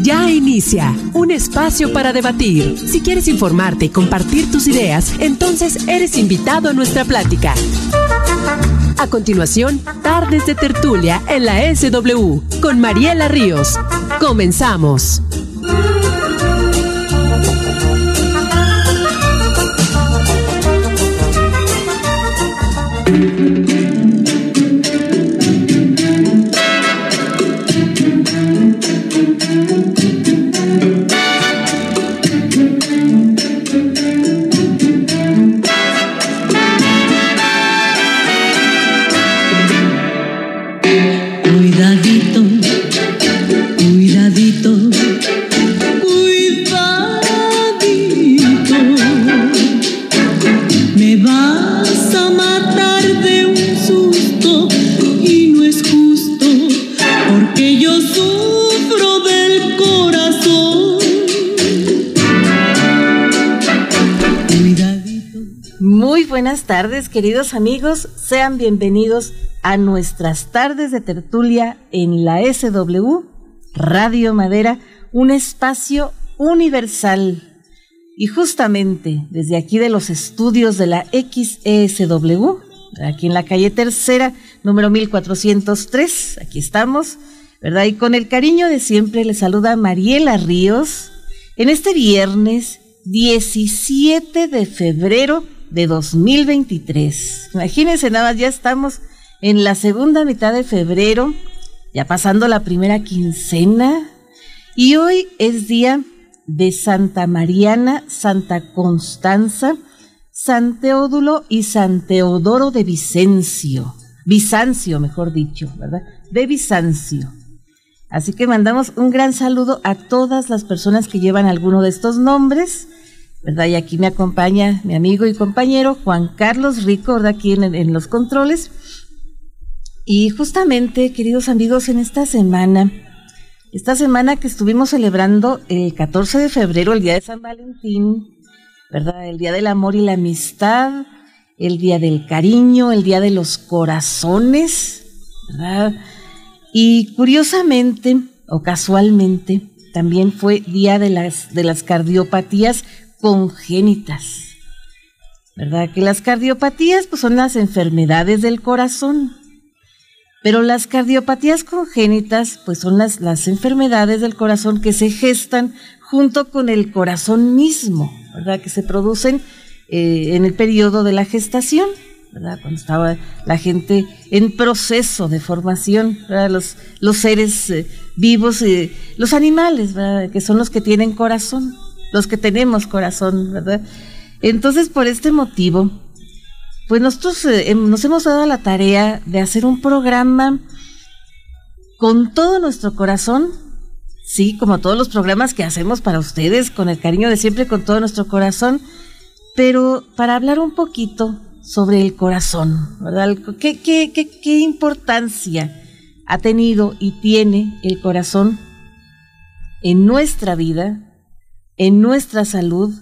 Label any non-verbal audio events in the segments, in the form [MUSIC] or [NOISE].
Ya inicia un espacio para debatir. Si quieres informarte y compartir tus ideas, entonces eres invitado a nuestra plática. A continuación, Tardes de Tertulia en la SW con Mariela Ríos. Comenzamos. Queridos amigos. Sean bienvenidos a nuestras tardes de tertulia en la SW Radio Madera, un espacio universal. Y justamente desde aquí de los estudios de la XESW, aquí en la calle Tercera, número 1403, aquí estamos, ¿verdad? Y con el cariño de siempre le saluda Mariela Ríos en este viernes 17 de febrero de 2023. Imagínense nada más, ya estamos en la segunda mitad de febrero, ya pasando la primera quincena, y hoy es día de Santa Mariana, Santa Constanza, San Teodulo y San Teodoro de Vicencio, Bizancio, mejor dicho, ¿verdad? De Bizancio. Así que mandamos un gran saludo a todas las personas que llevan alguno de estos nombres ¿verdad? Y aquí me acompaña mi amigo y compañero Juan Carlos Rico, ¿verdad? Aquí en, los controles. Y justamente, queridos amigos, en esta semana, esta semana que estuvimos celebrando el 14 de febrero, el Día de San Valentín, ¿verdad? El Día del Amor y la Amistad, el Día del Cariño, el Día de los Corazones, ¿verdad? Y curiosamente, o casualmente, también fue Día de las, de las Cardiopatías congénitas. ¿Verdad? Que las cardiopatías pues, son las enfermedades del corazón. Pero las cardiopatías congénitas pues son las, las enfermedades del corazón que se gestan junto con el corazón mismo, ¿verdad? Que se producen eh, en el periodo de la gestación, ¿verdad? Cuando estaba la gente en proceso de formación, Los, los seres eh, vivos, y los animales, ¿verdad? Que son los que tienen corazón los que tenemos corazón, ¿verdad? Entonces, por este motivo, pues nosotros eh, nos hemos dado la tarea de hacer un programa con todo nuestro corazón, sí, como todos los programas que hacemos para ustedes, con el cariño de siempre, con todo nuestro corazón, pero para hablar un poquito sobre el corazón, ¿verdad? ¿Qué, qué, qué, qué importancia ha tenido y tiene el corazón en nuestra vida, en nuestra salud,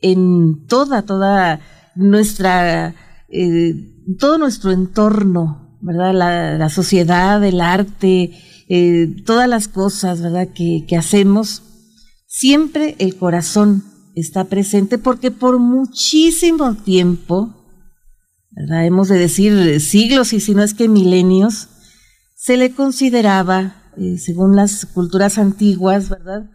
en toda, toda nuestra, eh, todo nuestro entorno, ¿verdad? La, sociedad, el arte, eh, todas las cosas, ¿verdad? Que, hacemos, siempre el corazón está presente porque por muchísimo tiempo, ¿verdad? Hemos de decir siglos y si no es que milenios, se le consideraba, eh, según las culturas antiguas, ¿verdad?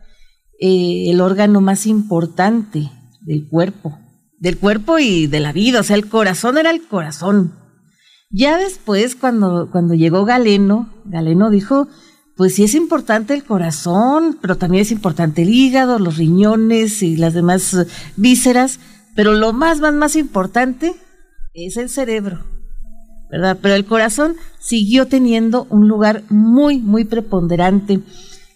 Eh, el órgano más importante del cuerpo, del cuerpo y de la vida, o sea, el corazón era el corazón. Ya después, cuando, cuando llegó Galeno, Galeno dijo, pues sí es importante el corazón, pero también es importante el hígado, los riñones y las demás vísceras, pero lo más, más, más importante es el cerebro, ¿verdad? Pero el corazón siguió teniendo un lugar muy, muy preponderante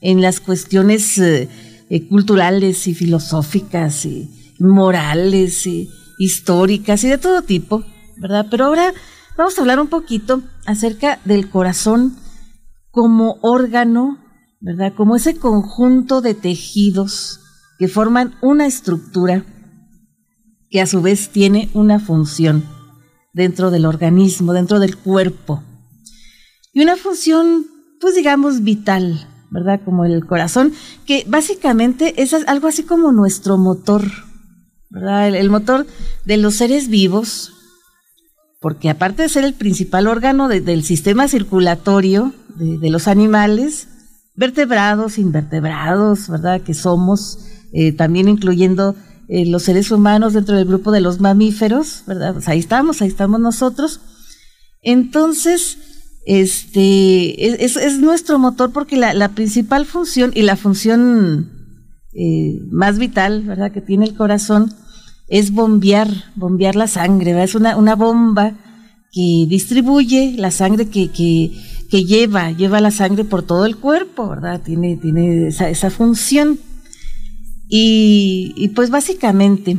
en las cuestiones eh, eh, culturales y filosóficas y morales y históricas y de todo tipo, ¿verdad? Pero ahora vamos a hablar un poquito acerca del corazón como órgano, ¿verdad? Como ese conjunto de tejidos que forman una estructura que a su vez tiene una función dentro del organismo, dentro del cuerpo. Y una función, pues digamos, vital, ¿verdad? Como el corazón, que básicamente es algo así como nuestro motor, ¿verdad? El, motor de los seres vivos, porque aparte de ser el principal órgano del sistema circulatorio de, los animales, vertebrados, invertebrados, ¿verdad? Que somos, eh, también incluyendo eh, los seres humanos dentro del grupo de los mamíferos, ¿verdad? Pues ahí estamos, ahí estamos nosotros. Entonces, este, es, nuestro motor porque la, principal función y la función eh, más vital, ¿verdad?, que tiene el corazón es bombear, bombear la sangre, ¿verdad? Es una, una bomba que distribuye la sangre que, que, lleva, lleva la sangre por todo el cuerpo, ¿verdad? Tiene, tiene esa, esa función. Y, pues básicamente,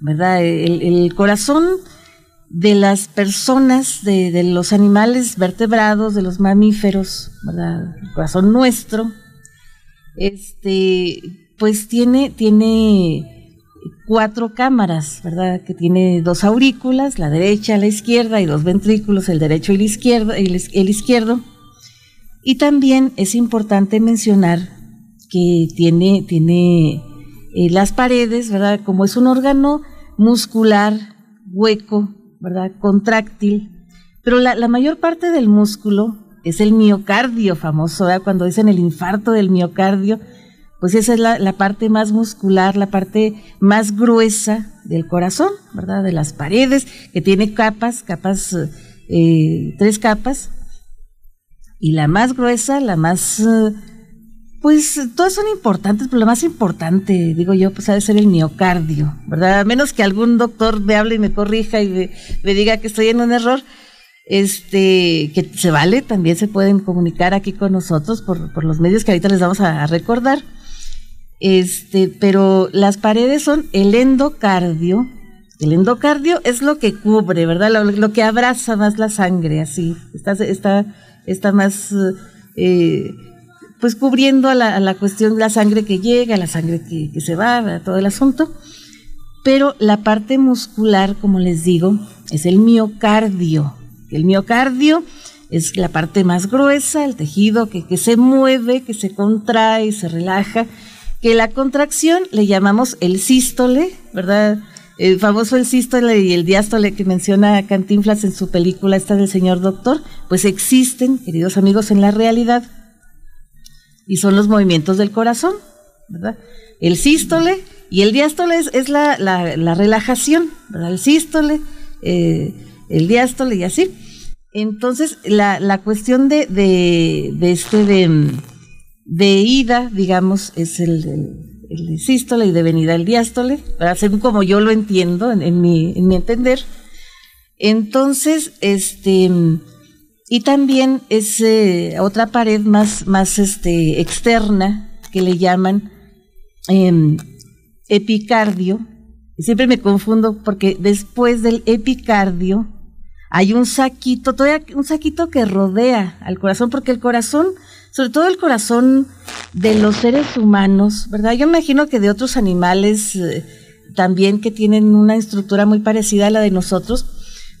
¿verdad? El corazón de las personas, de, los animales vertebrados, de los mamíferos, ¿verdad? El corazón nuestro, este, pues tiene, tiene cuatro cámaras, ¿verdad? Que tiene dos aurículas, la derecha, la izquierda, y dos ventrículos, el derecho y el izquierdo. El, izquierdo. Y también es importante mencionar que tiene, tiene eh, las paredes, ¿verdad? Como es un órgano muscular hueco, ¿verdad? Contráctil. Pero la, mayor parte del músculo es el miocardio famoso, ¿verdad? Cuando dicen el infarto del miocardio, pues esa es la, parte más muscular, la parte más gruesa del corazón, ¿verdad? De las paredes, que tiene capas, capas, eh, tres capas. Y la más gruesa, la más eh, pues todas son importantes, pero lo más importante, digo yo, pues ha de ser el miocardio, ¿verdad? A menos que algún doctor me hable y me corrija y me, diga que estoy en un error, este, que se vale, también se pueden comunicar aquí con nosotros por, por los medios que ahorita les vamos a, recordar. Este, pero las paredes son el endocardio. El endocardio es lo que cubre, ¿verdad? Lo, que abraza más la sangre, así. Está, está, está más eh, pues cubriendo a la, la cuestión de la sangre que llega, la sangre que, se va, todo el asunto. Pero la parte muscular, como les digo, es el miocardio. El miocardio es la parte más gruesa, el tejido que, que se mueve, que se contrae, se relaja, que la contracción le llamamos el sístole, ¿verdad? El famoso el sístole y el diástole que menciona Cantinflas en su película esta del señor doctor, pues existen, queridos amigos, en la realidad y son los movimientos del corazón, ¿verdad? El sístole y el diástole es, la, relajación, ¿verdad? El sístole, eh, el diástole y así. Entonces, la, cuestión de, de, este de, ida, digamos, es el, el, sístole y de venida el diástole, según como yo lo entiendo en, mi, en mi entender. Entonces, este y también es eh, otra pared más, más este, externa que le llaman em, epicardio. Siempre me confundo porque después del epicardio hay un saquito, todavía un saquito que rodea al corazón, porque el corazón, sobre todo el corazón de los seres humanos, ¿verdad? Yo imagino que de otros animales eh, también que tienen una estructura muy parecida a la de nosotros,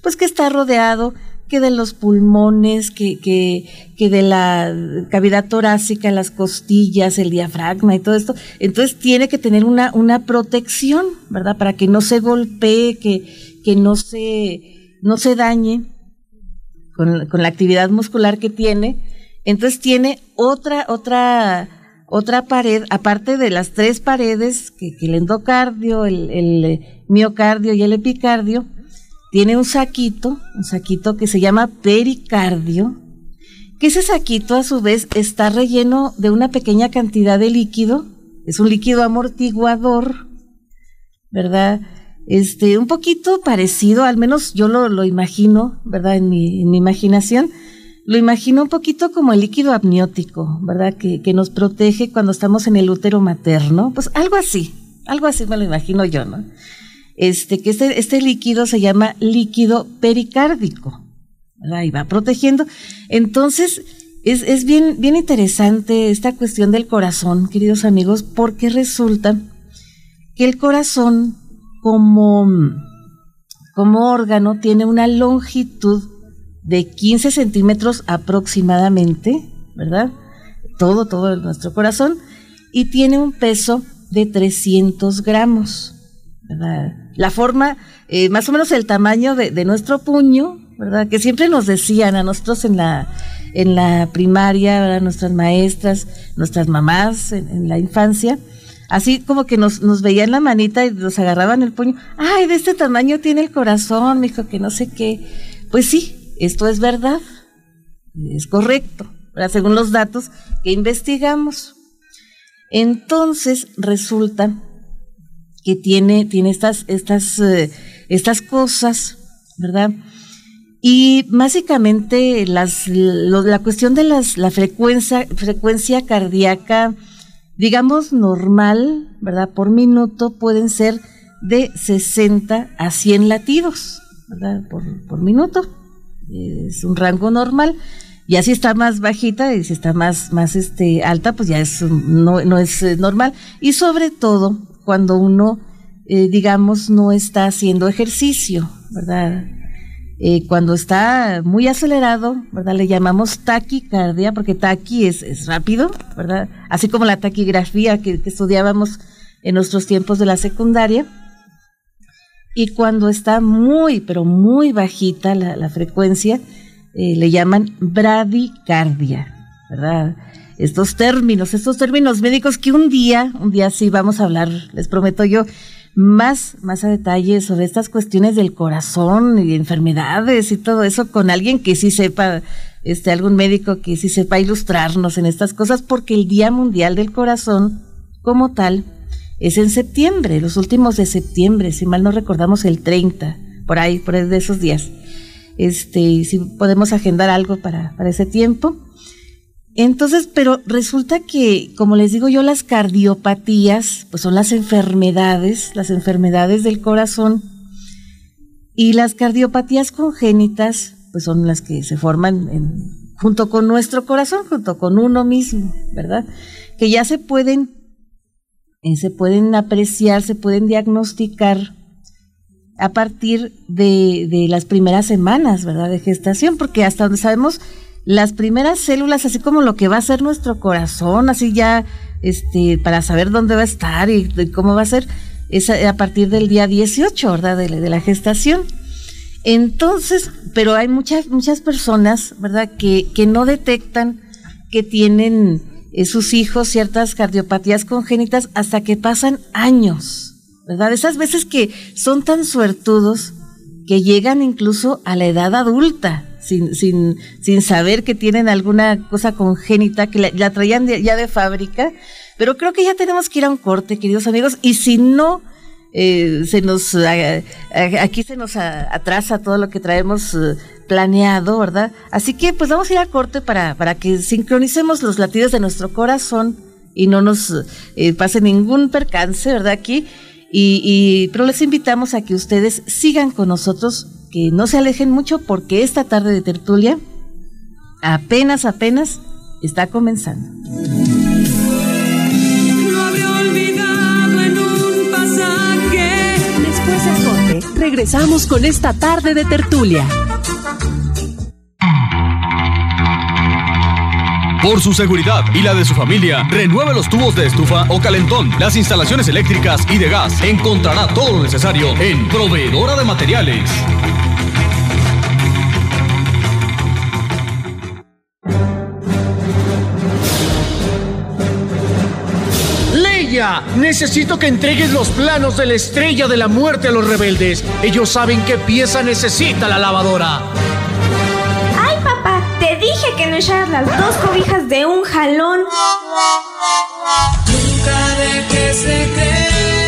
pues que está rodeado que de los pulmones, que, que, que de la cavidad torácica, las costillas, el diafragma y todo esto. Entonces tiene que tener una, una protección, ¿verdad? Para que no se golpee, que, que no se, no se dañe con, con la actividad muscular que tiene. Entonces tiene otra, otra, otra pared, aparte de las tres paredes, que, el endocardio, el miocardio y el epicardio, tiene un saquito, un saquito que se llama pericardio, que ese saquito a su vez está relleno de una pequeña cantidad de líquido, es un líquido amortiguador, ¿verdad? Este, un poquito parecido, al menos yo lo, imagino, ¿verdad? En mi, en mi, imaginación, lo imagino un poquito como el líquido amniótico, ¿verdad? Que, que nos protege cuando estamos en el útero materno, pues algo así, algo así me lo imagino yo, ¿no? Este, que este, este líquido se llama líquido pericárdico, ¿verdad? Y va protegiendo. Entonces, es, es bien, bien interesante esta cuestión del corazón, queridos amigos, porque resulta que el corazón como, como órgano tiene una longitud de 15 centímetros aproximadamente, ¿verdad? todo, todo nuestro corazón, y tiene un peso de 300 gramos. La forma, eh, más o menos el tamaño de, nuestro puño, ¿verdad? Que siempre nos decían a nosotros en la, en la primaria, nuestras maestras, nuestras mamás en, la infancia, así como que nos, veían la manita y nos agarraban el puño. Ay, de este tamaño tiene el corazón, me dijo que no sé qué. Pues sí, esto es verdad, es correcto, según los datos que investigamos. Entonces resulta que tiene, tiene estas, estas, eh, estas cosas, ¿verdad? Y básicamente las, la cuestión de las, la frecuencia, frecuencia cardíaca, digamos normal, ¿verdad? Por minuto pueden ser de 60 a 100 latidos, ¿verdad? Por, por minuto. Es un rango normal. Y si está más bajita y si está más, más este, alta, pues ya es, no, no es eh, normal. Y sobre todo cuando uno, eh, digamos, no está haciendo ejercicio, ¿verdad? Eh, cuando está muy acelerado, ¿verdad? Le llamamos taquicardia, porque taqui es, es rápido, ¿verdad? Así como la taquigrafía que, estudiábamos en nuestros tiempos de la secundaria. Y cuando está muy, pero muy bajita la, frecuencia, eh, le llaman bradicardia, ¿verdad? Estos términos, estos términos médicos que un día, un día sí vamos a hablar, les prometo yo, más, más a detalle sobre estas cuestiones del corazón y enfermedades y todo eso con alguien que sí sepa, este, algún médico que sí sepa ilustrarnos en estas cosas, porque el Día Mundial del Corazón, como tal, es en septiembre, los últimos de septiembre, si mal no recordamos el 30, por ahí, por ahí de esos días este, si podemos agendar algo para, para ese tiempo. Entonces, pero resulta que, como les digo yo, las cardiopatías, pues son las enfermedades, las enfermedades del corazón, y las cardiopatías congénitas, pues son las que se forman junto con nuestro corazón, junto con uno mismo, ¿verdad? Que ya se pueden, eh, se pueden apreciar, se pueden diagnosticar a partir de, las primeras semanas, ¿verdad? De gestación, porque hasta donde sabemos, las primeras células, así como lo que va a ser nuestro corazón, así ya, este, para saber dónde va a estar y, cómo va a ser, es a, partir del día 18, ¿verdad? De, la gestación. Entonces, pero hay muchas, muchas personas, ¿verdad? Que, que no detectan que tienen eh, sus hijos ciertas cardiopatías congénitas hasta que pasan años. ¿verdad? Esas veces que son tan suertudos que llegan incluso a la edad adulta, sin, sin, sin saber que tienen alguna cosa congénita, que la, traían ya de fábrica. Pero creo que ya tenemos que ir a un corte, queridos amigos, y si no, eh, se nos, aquí se nos atrasa todo lo que traemos eh, planeado, ¿verdad? Así que pues vamos a ir a corte para, para que sincronicemos los latidos de nuestro corazón y no nos eh, pase ningún percance, ¿verdad? Aquí. Y, pero les invitamos a que ustedes sigan con nosotros, que no se alejen mucho porque esta tarde de tertulia apenas, apenas está comenzando. Después del corte, regresamos con esta tarde de tertulia. Por su seguridad y la de su familia, renueve los tubos de estufa o calentón, las instalaciones eléctricas y de gas. Encontrará todo lo necesario en Proveedora de Materiales. Necesito que entregues los planos de la estrella de la muerte a los rebeldes. Ellos saben qué pieza necesita la lavadora dije que no echaras las dos cobijas de un jalón.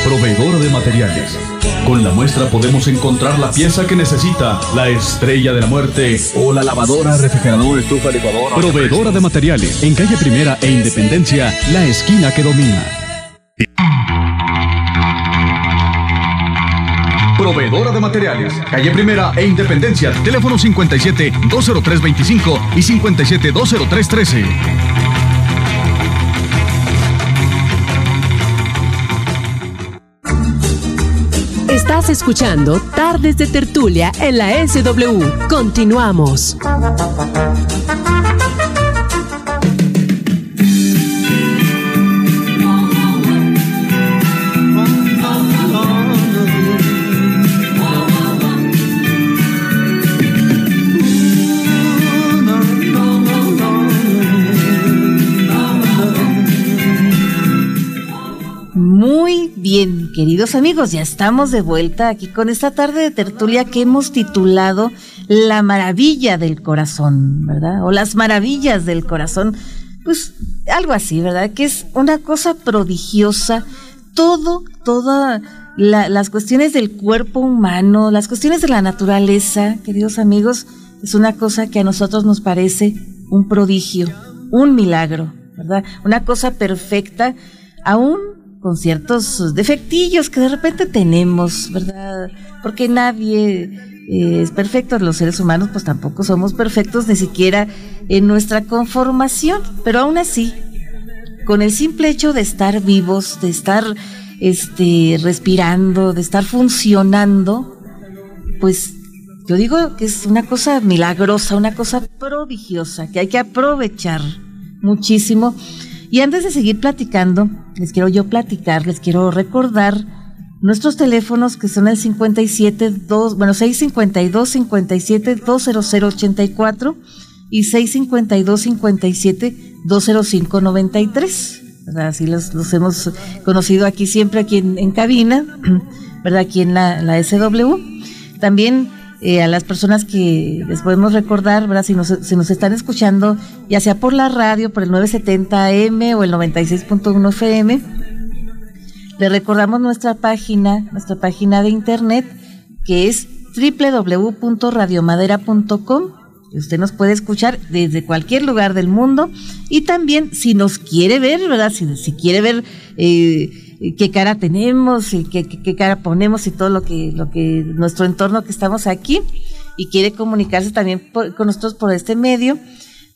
Proveedor de materiales. Con la muestra podemos encontrar la pieza que necesita la estrella de la muerte o la lavadora, refrigerador, estufa, licuadora. Proveedora de materiales. En calle Primera e Independencia, la esquina que domina. Proveedora de materiales. Calle Primera e Independencia. Teléfono 57 203 25 y 57 203 13. Estás escuchando Tardes de Tertulia en la SW. Continuamos. Queridos amigos, ya estamos de vuelta aquí con esta tarde de tertulia que hemos titulado La maravilla del corazón, ¿verdad? O las maravillas del corazón. Pues algo así, ¿verdad? Que es una cosa prodigiosa. Todo, todas las cuestiones del cuerpo humano, las cuestiones de la naturaleza, queridos amigos, es una cosa que a nosotros nos parece un prodigio, un milagro, ¿verdad? Una cosa perfecta, aún con ciertos defectillos que de repente tenemos, ¿verdad? Porque nadie eh, es perfecto, los seres humanos pues tampoco somos perfectos ni siquiera en nuestra conformación, pero aún así, con el simple hecho de estar vivos, de estar este respirando, de estar funcionando, pues yo digo que es una cosa milagrosa, una cosa prodigiosa que hay que aprovechar muchísimo y antes de seguir platicando, les quiero yo platicar, les quiero recordar nuestros teléfonos que son el 57 2, bueno, 652 57 20084 y 652 57 205 93. Así los, los, hemos conocido aquí siempre, aquí en, cabina, [CLEARS THROAT] ¿verdad? Aquí en la, la SW. También eh, a las personas que les podemos recordar, ¿verdad? Si nos, están escuchando, ya sea por la radio, por el 970 AM o el 96.1 FM, le recordamos nuestra página, nuestra página de internet, que es www.radiomadera.com. Usted nos puede escuchar desde cualquier lugar del mundo y también si nos quiere ver, ¿verdad? Si, si quiere ver eh, qué cara tenemos y qué, qué, cara ponemos y todo lo que, lo que, nuestro entorno que estamos aquí y quiere comunicarse también con nosotros por este medio,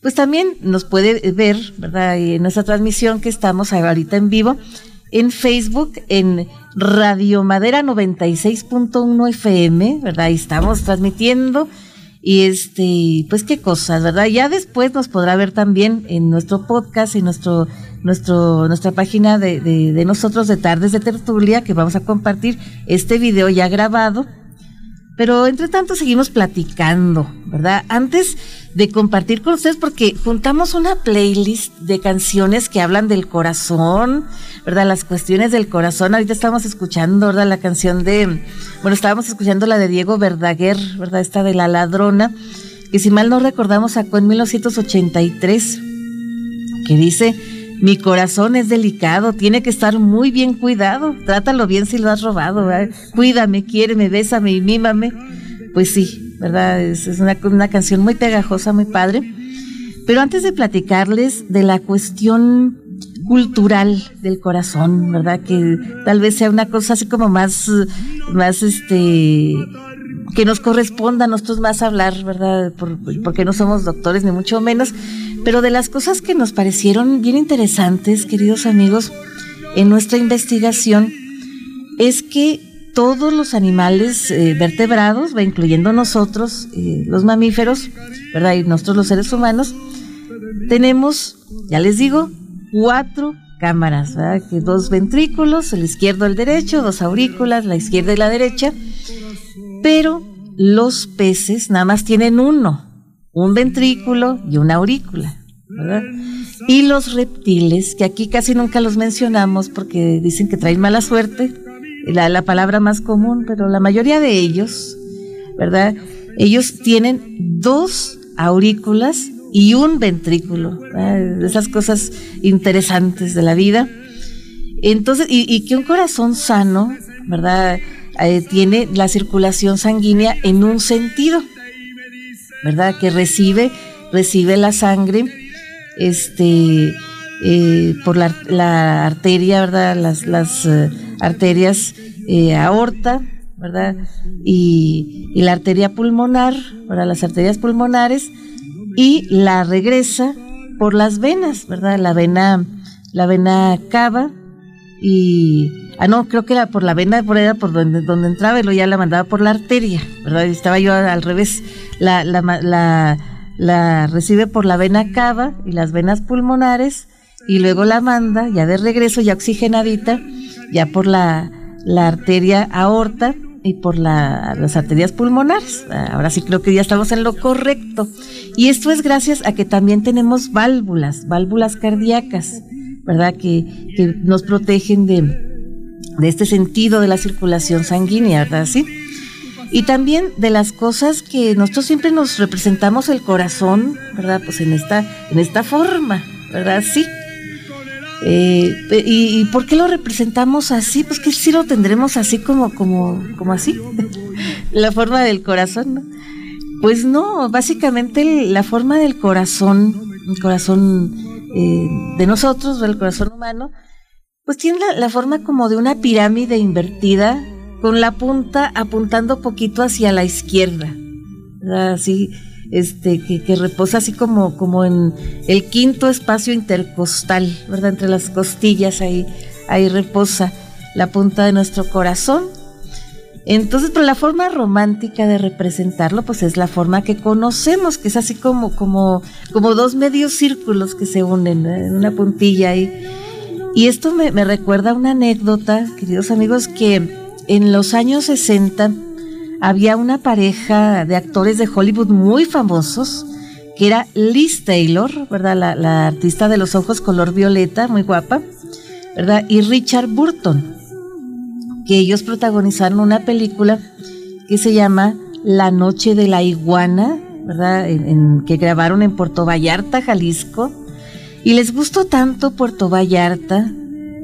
pues también nos puede ver, ¿verdad? Y en nuestra transmisión que estamos ahorita en vivo en Facebook, en Radio Madera 96.1 FM, ¿verdad? Ahí estamos transmitiendo y este, pues qué cosas, ¿verdad? Ya después nos podrá ver también en nuestro podcast y nuestro, nuestro, nuestra página de, de, nosotros de Tardes de Tertulia, que vamos a compartir este video ya grabado pero entre tanto seguimos platicando, ¿verdad? Antes de compartir con ustedes, porque juntamos una playlist de canciones que hablan del corazón, ¿verdad? Las cuestiones del corazón. Ahorita estamos escuchando, ¿verdad? La canción de, bueno, estábamos escuchando la de Diego Verdaguer, ¿verdad? Esta de La Ladrona, que si mal no recordamos sacó en 1983, que dice mi corazón es delicado, tiene que estar muy bien cuidado. Trátalo bien si lo has robado. Cuídame, quiéreme, bésame y mímame. Pues sí, ¿verdad? Es, una, una canción muy pegajosa, muy padre. Pero antes de platicarles de la cuestión cultural del corazón, ¿verdad? Que tal vez sea una cosa así como más, más este, que nos corresponda a nosotros más hablar, ¿verdad? porque no somos doctores ni mucho menos, pero de las cosas que nos parecieron bien interesantes, queridos amigos, en nuestra investigación, es que todos los animales eh, vertebrados, incluyendo nosotros, eh, los mamíferos, ¿verdad? Y nosotros los seres humanos, tenemos, ya les digo, cuatro cámaras, ¿verdad? Que dos ventrículos, el izquierdo y el derecho, dos aurículas, la izquierda y la derecha, pero los peces nada más tienen uno, un ventrículo y una aurícula. ¿verdad? Y los reptiles, que aquí casi nunca los mencionamos porque dicen que traen mala suerte, la, la palabra más común, pero la mayoría de ellos, ¿verdad? Ellos tienen dos aurículas y un ventrículo, esas cosas interesantes de la vida. Entonces, y, que un corazón sano, ¿verdad? Eh, tiene la circulación sanguínea en un sentido, ¿verdad? Que recibe, recibe la sangre, este, eh, por la, arteria, ¿verdad? Las, las eh, arterias aorta, ¿verdad? Y, y, la arteria pulmonar, ¿verdad? Las arterias pulmonares, y la regresa por las venas, ¿verdad? La vena, la vena cava, y ah no creo que era por la vena por era por donde donde entraba y luego ya la mandaba por la arteria verdad y estaba yo al revés la la, la la recibe por la vena cava y las venas pulmonares y luego la manda ya de regreso ya oxigenadita ya por la la arteria aorta y por la, las arterias pulmonares. Ahora sí creo que ya estamos en lo correcto. Y esto es gracias a que también tenemos válvulas, válvulas cardíacas. ¿Verdad? Que, que nos protegen de, de este sentido de la circulación sanguínea, ¿verdad? ¿Sí? Y también de las cosas que nosotros siempre nos representamos el corazón, ¿verdad? Pues en esta, en esta forma, ¿verdad? Sí. Eh, y, por qué lo representamos así? Pues que sí lo tendremos así como, como, como así, [LAUGHS] la forma del corazón, ¿no? Pues no, básicamente la forma del corazón, el corazón eh, de nosotros, el corazón humano, pues tiene la, forma como de una pirámide invertida, con la punta apuntando poquito hacia la izquierda, así, este, que, que, reposa así como, como en el quinto espacio intercostal, ¿verdad? Entre las costillas ahí, ahí reposa la punta de nuestro corazón entonces, pero la forma romántica de representarlo, pues es la forma que conocemos, que es así como, como, como dos medios círculos que se unen en una puntilla ahí. Y esto me, me recuerda una anécdota, queridos amigos, que en los años 60 había una pareja de actores de Hollywood muy famosos, que era Liz Taylor, ¿verdad? La, la artista de los ojos color violeta, muy guapa, ¿verdad? Y Richard Burton que ellos protagonizaron una película que se llama La Noche de la Iguana, ¿verdad? Que grabaron en Puerto Vallarta, Jalisco. Y les gustó tanto Puerto Vallarta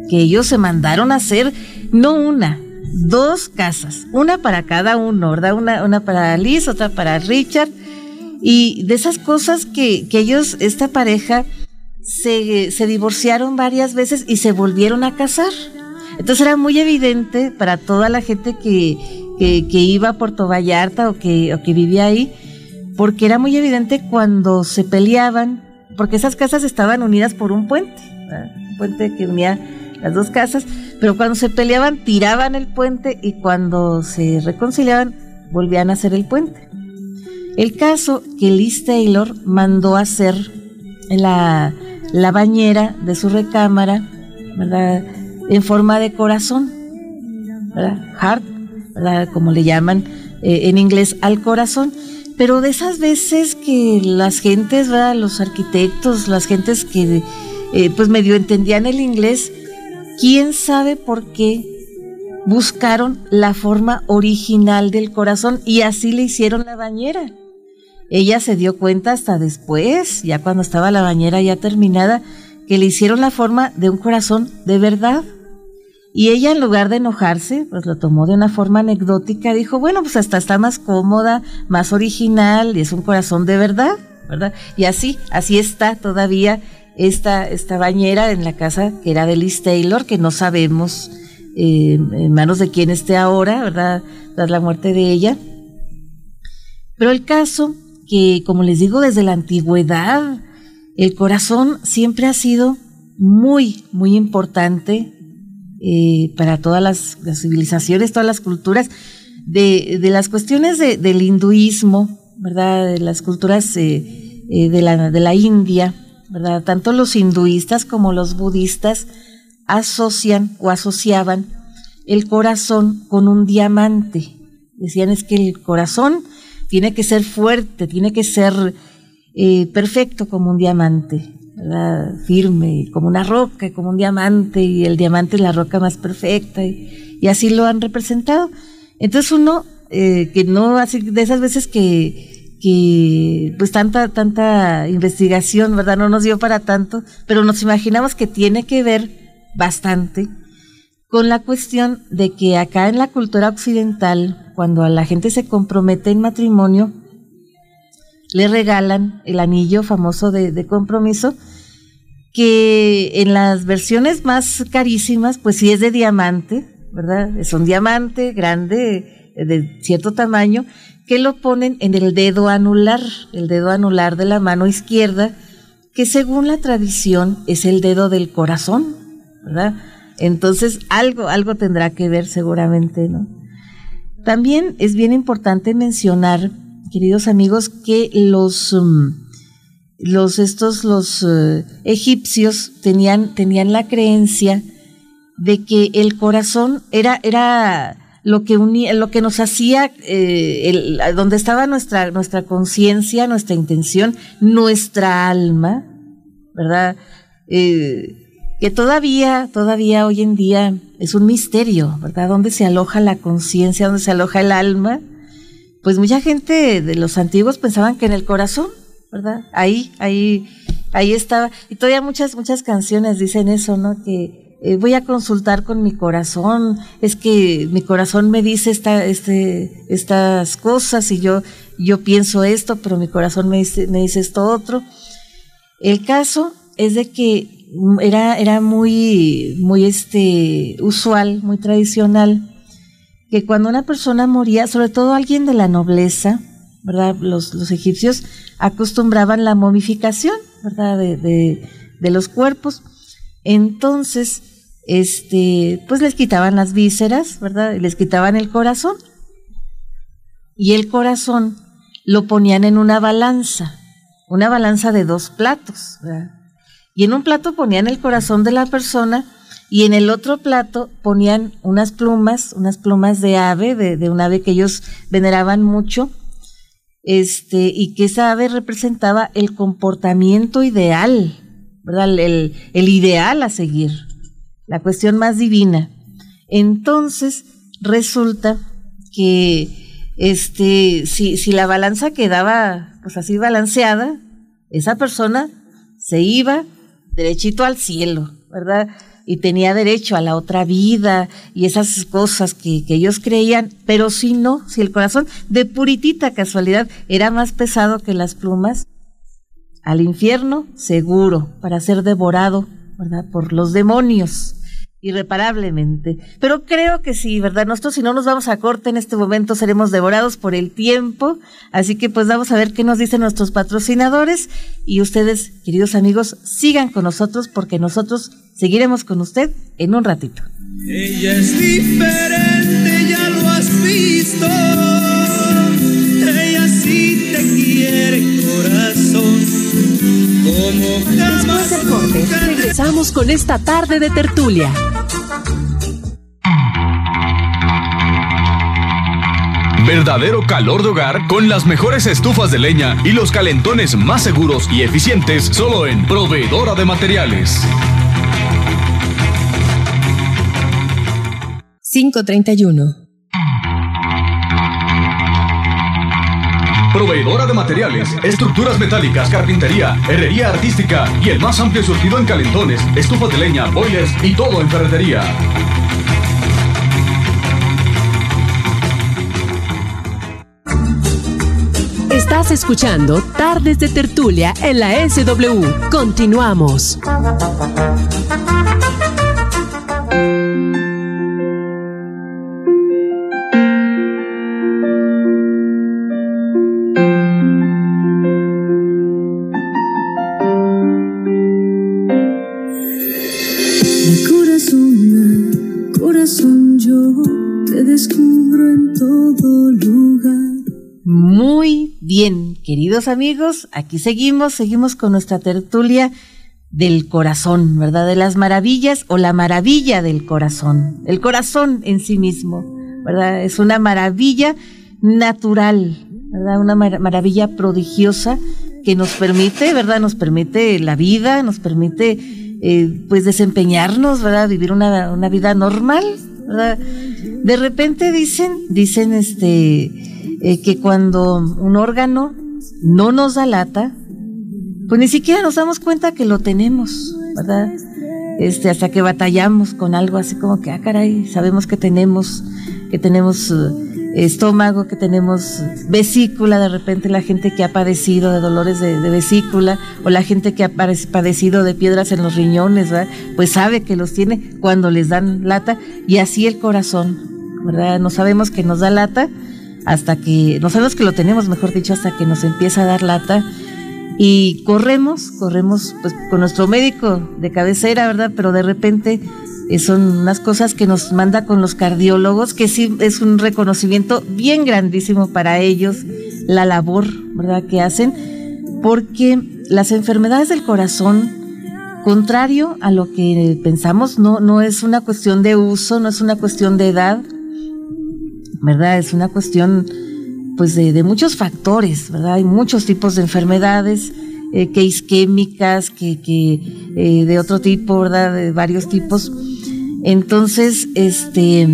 que ellos se mandaron a hacer no una, dos casas, una para cada uno, ¿verdad? Una, una para Liz, otra para Richard. Y de esas cosas que, que ellos, esta pareja, se, se divorciaron varias veces y se volvieron a casar. Entonces era muy evidente para toda la gente que, que, iba a Puerto Vallarta o que, o que vivía ahí, porque era muy evidente cuando se peleaban, porque esas casas estaban unidas por un puente, un puente que unía las dos casas, pero cuando se peleaban tiraban el puente y cuando se reconciliaban volvían a hacer el puente. El caso que Liz Taylor mandó hacer la, la bañera de su recámara, ¿verdad? En forma de corazón, ¿verdad? Heart, ¿verdad? como le llaman eh, en inglés al corazón. Pero de esas veces que las gentes, ¿verdad? los arquitectos, las gentes que eh, pues medio entendían el inglés, quién sabe por qué buscaron la forma original del corazón y así le hicieron la bañera. Ella se dio cuenta hasta después, ya cuando estaba la bañera ya terminada, que le hicieron la forma de un corazón de verdad. Y ella en lugar de enojarse, pues lo tomó de una forma anecdótica, dijo, bueno, pues hasta está más cómoda, más original y es un corazón de verdad, ¿verdad? Y así, así está todavía esta, esta bañera en la casa que era de Liz Taylor, que no sabemos eh, en manos de quién esté ahora, ¿verdad? Tras la muerte de ella. Pero el caso que, como les digo, desde la antigüedad, el corazón siempre ha sido muy, muy importante eh, para todas las, civilizaciones, todas las culturas, de, las cuestiones del hinduismo, ¿verdad? De las culturas eh, eh, de, la, de la India, ¿verdad? Tanto los hinduistas como los budistas asocian o asociaban el corazón con un diamante. Decían es que el corazón tiene que ser fuerte, tiene que ser eh, perfecto como un diamante, firme, como una roca, como un diamante, y el diamante es la roca más perfecta, y, así lo han representado. Entonces uno, eh, que no, así de esas veces que, pues tanta, tanta investigación, ¿verdad? No nos dio para tanto, pero nos imaginamos que tiene que ver bastante con la cuestión de que acá en la cultura occidental, cuando la gente se compromete en matrimonio, le regalan el anillo famoso de, compromiso, que en las versiones más carísimas, pues sí es de diamante, ¿verdad? Es un diamante grande, de cierto tamaño, que lo ponen en el dedo anular, el dedo anular de la mano izquierda, que según la tradición es el dedo del corazón, ¿verdad? Entonces algo, algo tendrá que ver seguramente, ¿no? También es bien importante mencionar queridos amigos, que los, um, los estos, los uh, egipcios tenían, tenían la creencia de que el corazón era, era lo que unía, lo que nos hacía, eh, donde estaba nuestra, nuestra conciencia, nuestra intención, nuestra alma, ¿verdad? Eh, que todavía, todavía hoy en día es un misterio, ¿verdad? ¿Dónde se aloja la conciencia? ¿Dónde se aloja el alma? Pues mucha gente de los antiguos pensaban que en el corazón, ¿verdad? Ahí, ahí, ahí estaba. Y todavía muchas, muchas canciones dicen eso, ¿no? Que eh, voy a consultar con mi corazón, es que mi corazón me dice este, estas cosas y yo, yo pienso esto, pero mi corazón me dice, me dice esto otro. El caso es de que era, era muy, muy este, usual, muy tradicional, que cuando una persona moría, sobre todo alguien de la nobleza, ¿verdad? Los, egipcios acostumbraban la momificación, ¿verdad? De, los cuerpos. Entonces, este, pues les quitaban las vísceras, ¿verdad? Les quitaban el corazón. Y el corazón lo ponían en una balanza, una balanza de dos platos, ¿verdad? Y en un plato ponían el corazón de la persona y en el otro plato ponían unas plumas, unas plumas de ave, de, de un ave que ellos veneraban mucho, este, y que esa ave representaba el comportamiento ideal, ¿verdad? El, el ideal a seguir, la cuestión más divina. Entonces, resulta que este, si, si la balanza quedaba pues así balanceada, esa persona se iba derechito al cielo, ¿verdad? Y tenía derecho a la otra vida y esas cosas que, ellos creían, pero si no, si el corazón de puritita casualidad era más pesado que las plumas, al infierno seguro para ser devorado, ¿verdad? Por los demonios irreparablemente. Pero creo que sí, ¿verdad? Nosotros si no nos vamos a corte en este momento seremos devorados por el tiempo. Así que pues vamos a ver qué nos dicen nuestros patrocinadores. Y ustedes, queridos amigos, sigan con nosotros porque nosotros seguiremos con usted en un ratito. Ella es diferente, ya lo has visto. Ella sí te quiere. Después del corte, regresamos con esta tarde de tertulia. Verdadero calor de hogar con las mejores estufas de leña y los calentones más seguros y eficientes solo en Proveedora de Materiales. 531 Proveedora de materiales, estructuras metálicas, carpintería, herrería artística y el más amplio surtido en calentones, estufas de leña, boilers y todo en ferretería. Estás escuchando Tardes de Tertulia en la SW. Continuamos. Bien, queridos amigos, aquí seguimos, seguimos con nuestra tertulia del corazón, ¿verdad? De las maravillas o la maravilla del corazón. El corazón en sí mismo, ¿verdad? Es una maravilla natural, ¿verdad? Una mar maravilla prodigiosa que nos permite, ¿verdad? Nos permite la vida, nos permite, eh, pues, desempeñarnos, ¿verdad? Vivir una, una vida normal, De repente dicen, dicen, este, eh, que cuando un órgano no nos da lata, pues ni siquiera nos damos cuenta que lo tenemos, ¿verdad? Este, hasta que batallamos con algo así como que, ah, caray, sabemos que tenemos, que tenemos uh, estómago, que tenemos vesícula, de repente la gente que ha padecido de dolores de, de, vesícula, o la gente que ha padecido de piedras en los riñones, ¿verdad? Pues sabe que los tiene cuando les dan lata, y así el corazón, ¿verdad? No sabemos que nos da lata, hasta que, no sabemos que lo tenemos, mejor dicho, hasta que nos empieza a dar lata y corremos, corremos pues con nuestro médico de cabecera, ¿verdad? Pero de repente son unas cosas que nos manda con los cardiólogos, que sí es un reconocimiento bien grandísimo para ellos, la labor, ¿verdad? Que hacen, porque las enfermedades del corazón, contrario a lo que pensamos, no, no es una cuestión de uso, no es una cuestión de edad, ¿verdad? Es una cuestión pues de, de muchos factores, ¿verdad? Hay muchos tipos de enfermedades, eh, que isquémicas, que, que eh, de otro tipo, ¿verdad? De varios tipos. Entonces, este,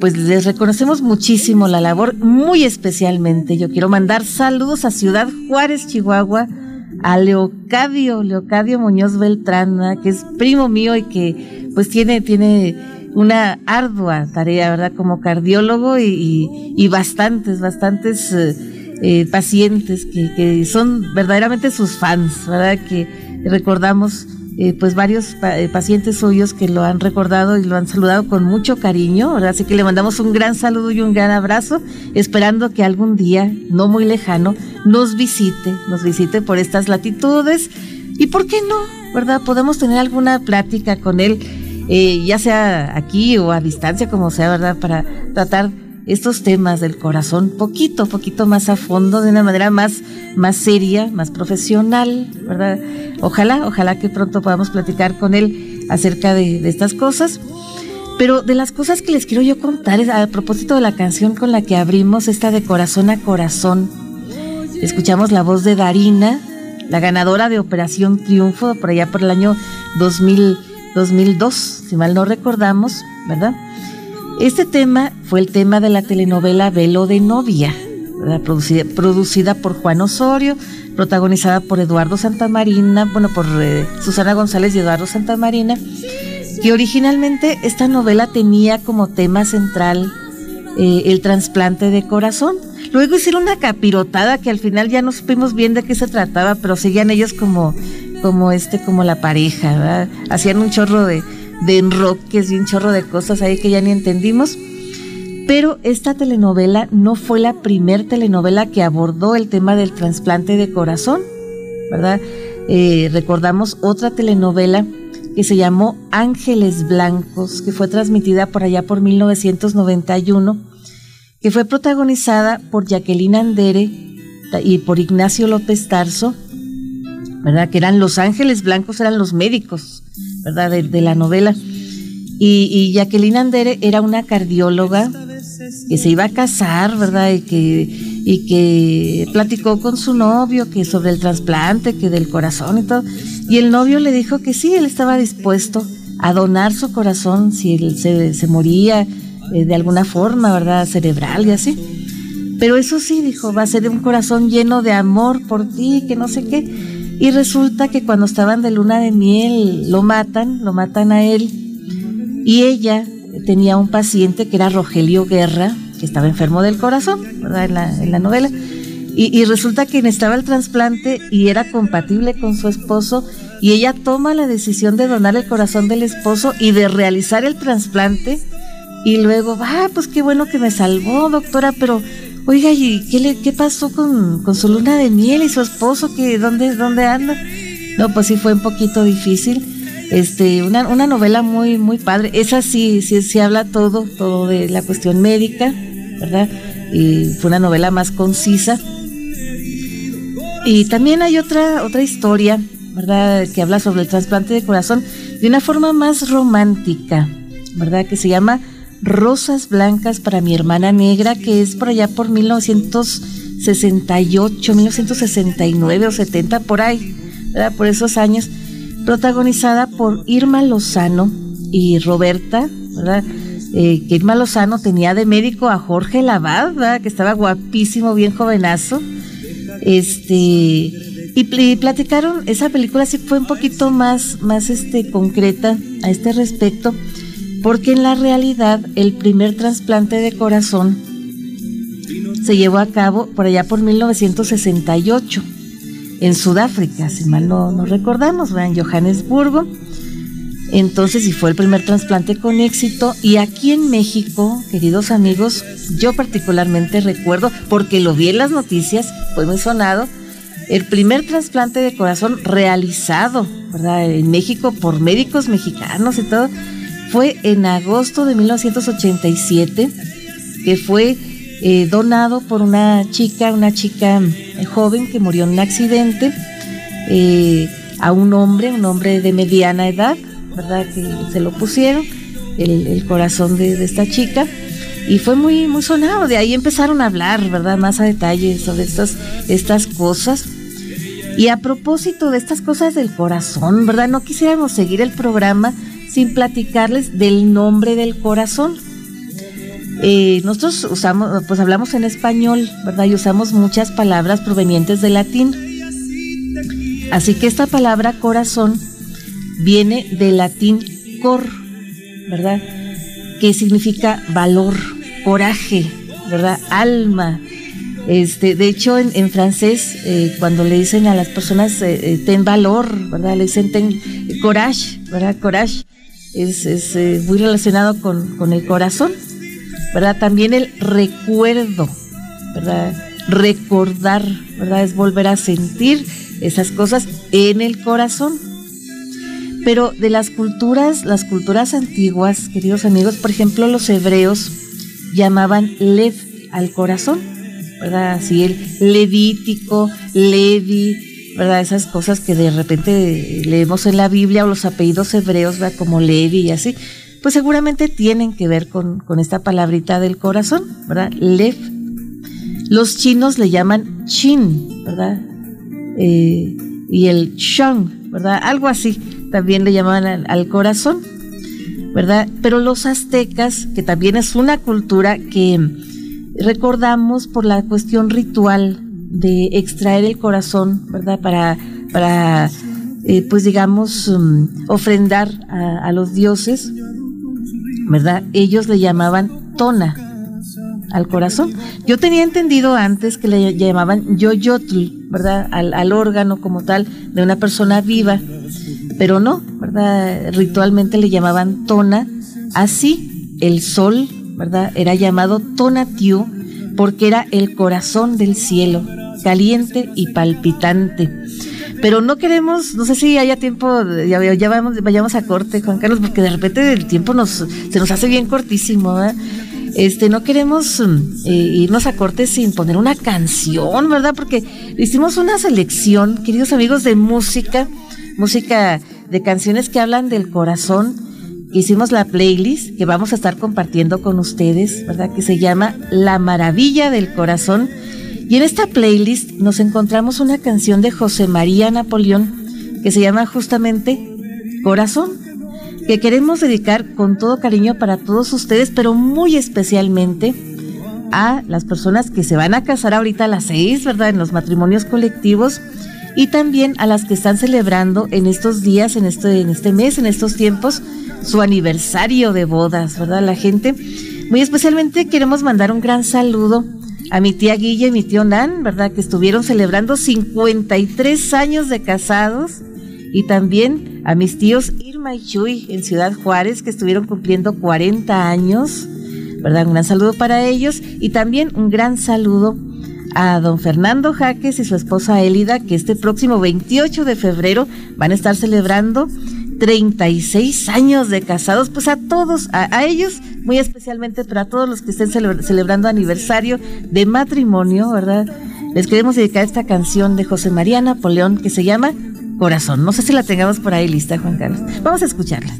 pues les reconocemos muchísimo la labor, muy especialmente. Yo quiero mandar saludos a Ciudad Juárez, Chihuahua, a Leocadio, Leocadio Muñoz Beltrán, que es primo mío y que pues tiene, tiene una ardua tarea, ¿verdad? Como cardiólogo y, bastantes, bastantes eh, eh, pacientes que, que, son verdaderamente sus fans, ¿verdad? Que recordamos eh, pues varios pacientes suyos que lo han recordado y lo han saludado con mucho cariño, ¿verdad? Así que le mandamos un gran saludo y un gran abrazo, esperando que algún día, no muy lejano, nos visite, nos visite por estas latitudes. ¿Y por qué no? ¿Verdad? Podemos tener alguna plática con él eh, ya sea aquí o a distancia, como sea, ¿verdad? Para tratar estos temas del corazón poquito, poquito más a fondo, de una manera más, más seria, más profesional, ¿verdad? Ojalá, ojalá que pronto podamos platicar con él acerca de, estas cosas. Pero de las cosas que les quiero yo contar es a propósito de la canción con la que abrimos esta de corazón a corazón. Escuchamos la voz de Darina, la ganadora de Operación Triunfo por allá por el año 2000 2002, si mal no recordamos, ¿verdad? Este tema fue el tema de la telenovela Velo de Novia, producida, producida, por Juan Osorio, protagonizada por Eduardo Santamarina, bueno, por eh, Susana González y Eduardo Santamarina, que originalmente esta novela tenía como tema central eh, el trasplante de corazón. Luego hicieron una capirotada que al final ya no supimos bien de qué se trataba, pero seguían ellos como como este, como la pareja, ¿verdad? Hacían un chorro de, de enroques y un chorro de cosas ahí que ya ni entendimos. Pero esta telenovela no fue la primer telenovela que abordó el tema del trasplante de corazón, ¿verdad? Eh, recordamos otra telenovela que se llamó Ángeles Blancos, que fue transmitida por allá por 1991, que fue protagonizada por Jacqueline Andere y por Ignacio López Tarso, ¿verdad? Que eran los ángeles blancos, eran los médicos, ¿verdad? De, la novela. Y, Jacqueline Andere era una cardióloga que se iba a casar, ¿verdad? Y que, y que platicó con su novio que sobre el trasplante, que del corazón y todo. Y el novio le dijo que sí, él estaba dispuesto a donar su corazón si él se, se moría eh, de alguna forma, ¿verdad? Cerebral y así. Pero eso sí, dijo, va a ser un corazón lleno de amor por ti, que no sé qué. Y resulta que cuando estaban de luna de miel lo matan, lo matan a él. Y ella tenía un paciente que era Rogelio Guerra, que estaba enfermo del corazón, ¿verdad? En la, novela. Y, resulta que necesitaba el trasplante y era compatible con su esposo. Y ella toma la decisión de donar el corazón del esposo y de realizar el trasplante. Y luego, ah, pues qué bueno que me salvó, doctora, pero Oiga, ¿y qué, le, qué pasó con, con, su luna de miel y su esposo? Que, ¿dónde, ¿Dónde anda? No, pues sí fue un poquito difícil. Este, una, una novela muy, muy padre. Esa sí, sí, sí habla todo, todo de la cuestión médica, ¿verdad? Y fue una novela más concisa. Y también hay otra, otra historia, ¿verdad? Que habla sobre el trasplante de corazón de una forma más romántica, ¿verdad? Que se llama Rosas Blancas para mi hermana negra, que es por allá por 1968, 1969 o 70, por ahí, ¿verdad? por esos años, protagonizada por Irma Lozano y Roberta, ¿verdad? Eh, que Irma Lozano tenía de médico a Jorge Labad, ¿verdad? que estaba guapísimo, bien jovenazo. Este, y, platicaron, esa película sí fue un poquito más, más este, concreta a este respecto porque en la realidad el primer trasplante de corazón se llevó a cabo por allá por 1968 en Sudáfrica, si mal no, recordamos, en Johannesburgo. Entonces, y fue el primer trasplante con éxito. Y aquí en México, queridos amigos, yo particularmente recuerdo, porque lo vi en las noticias, fue muy sonado, el primer trasplante de corazón realizado. En México por médicos mexicanos y todo, fue en agosto de 1987 que fue eh, donado por una chica, una chica eh, joven que murió en un accidente, eh, a un hombre, un hombre de mediana edad, ¿verdad? Que se lo pusieron, el, corazón de, esta chica, y fue muy, muy sonado. De ahí empezaron a hablar, ¿verdad? Más a detalle sobre estas, estas cosas. Y a propósito de estas cosas del corazón, ¿verdad? No quisiéramos seguir el programa sin platicarles del nombre del corazón. Eh, nosotros usamos, pues hablamos en español, ¿verdad? Y usamos muchas palabras provenientes del latín. Así que esta palabra corazón viene del latín cor, ¿verdad? Que significa valor, coraje, ¿verdad? Alma. Este, de hecho, en, francés, eh, cuando le dicen a las personas eh, ten valor, ¿verdad? Le dicen ten courage, ¿verdad? Courage es, es muy relacionado con, con el corazón. ¿verdad? También el recuerdo, ¿verdad? Recordar, ¿verdad? Es volver a sentir esas cosas en el corazón. Pero de las culturas, las culturas antiguas, queridos amigos, por ejemplo, los hebreos llamaban Lev al corazón, ¿verdad? Así el levítico, Levi, ¿verdad? Esas cosas que de repente leemos en la Biblia o los apellidos hebreos, ¿verdad? Como Levi y así pues seguramente tienen que ver con, esta palabrita del corazón, ¿verdad? Lev. Los chinos le llaman chin, ¿verdad? Eh, y el shang, ¿verdad? Algo así también le llamaban al, corazón, ¿verdad? Pero los aztecas, que también es una cultura que recordamos por la cuestión ritual de extraer el corazón, ¿verdad? Para, para eh, pues digamos, um, ofrendar a los dioses, ¿verdad? Ellos le llamaban tona al corazón. Yo tenía entendido antes que le llamaban yoyotl, ¿verdad? Al, órgano como tal de una persona viva, pero no, ¿verdad? Ritualmente le llamaban tona. Así, el sol, ¿verdad? Era llamado tonatiu porque era el corazón del cielo, caliente y palpitante. Pero no queremos, no sé si haya tiempo, ya, vamos, vayamos a corte, Juan Carlos, porque de repente el tiempo nos, se nos hace bien cortísimo, ¿verdad? Este, no queremos eh, irnos a corte sin poner una canción, ¿verdad? Porque hicimos una selección, queridos amigos, de música, música de canciones que hablan del corazón. Hicimos la playlist que vamos a estar compartiendo con ustedes, ¿verdad? Que se llama La Maravilla del Corazón y en esta playlist nos encontramos una canción de José María Napoleón que se llama justamente Corazón, que queremos dedicar con todo cariño para todos ustedes, pero muy especialmente a las personas que se van a casar ahorita a las seis, ¿verdad? En los matrimonios colectivos y también a las que están celebrando en estos días, en este, en este mes, en estos tiempos, su aniversario de bodas, ¿verdad? La gente, muy especialmente queremos mandar un gran saludo a mi tía Guille y mi tío Nan, ¿verdad? Que estuvieron celebrando 53 años de casados. Y también a mis tíos Irma y Chuy en Ciudad Juárez, que estuvieron cumpliendo 40 años. ¿Verdad? Un gran saludo para ellos. Y también un gran saludo a don Fernando Jaques y su esposa Elida, que este próximo 28 de febrero van a estar celebrando 36 años de casados, pues a todos, a, ellos muy especialmente, pero a todos los que estén celebrando aniversario de matrimonio, ¿verdad? Les queremos dedicar esta canción de José María Napoleón que se llama Corazón. No sé si la tengamos por ahí lista, Juan Carlos. Vamos a escucharla.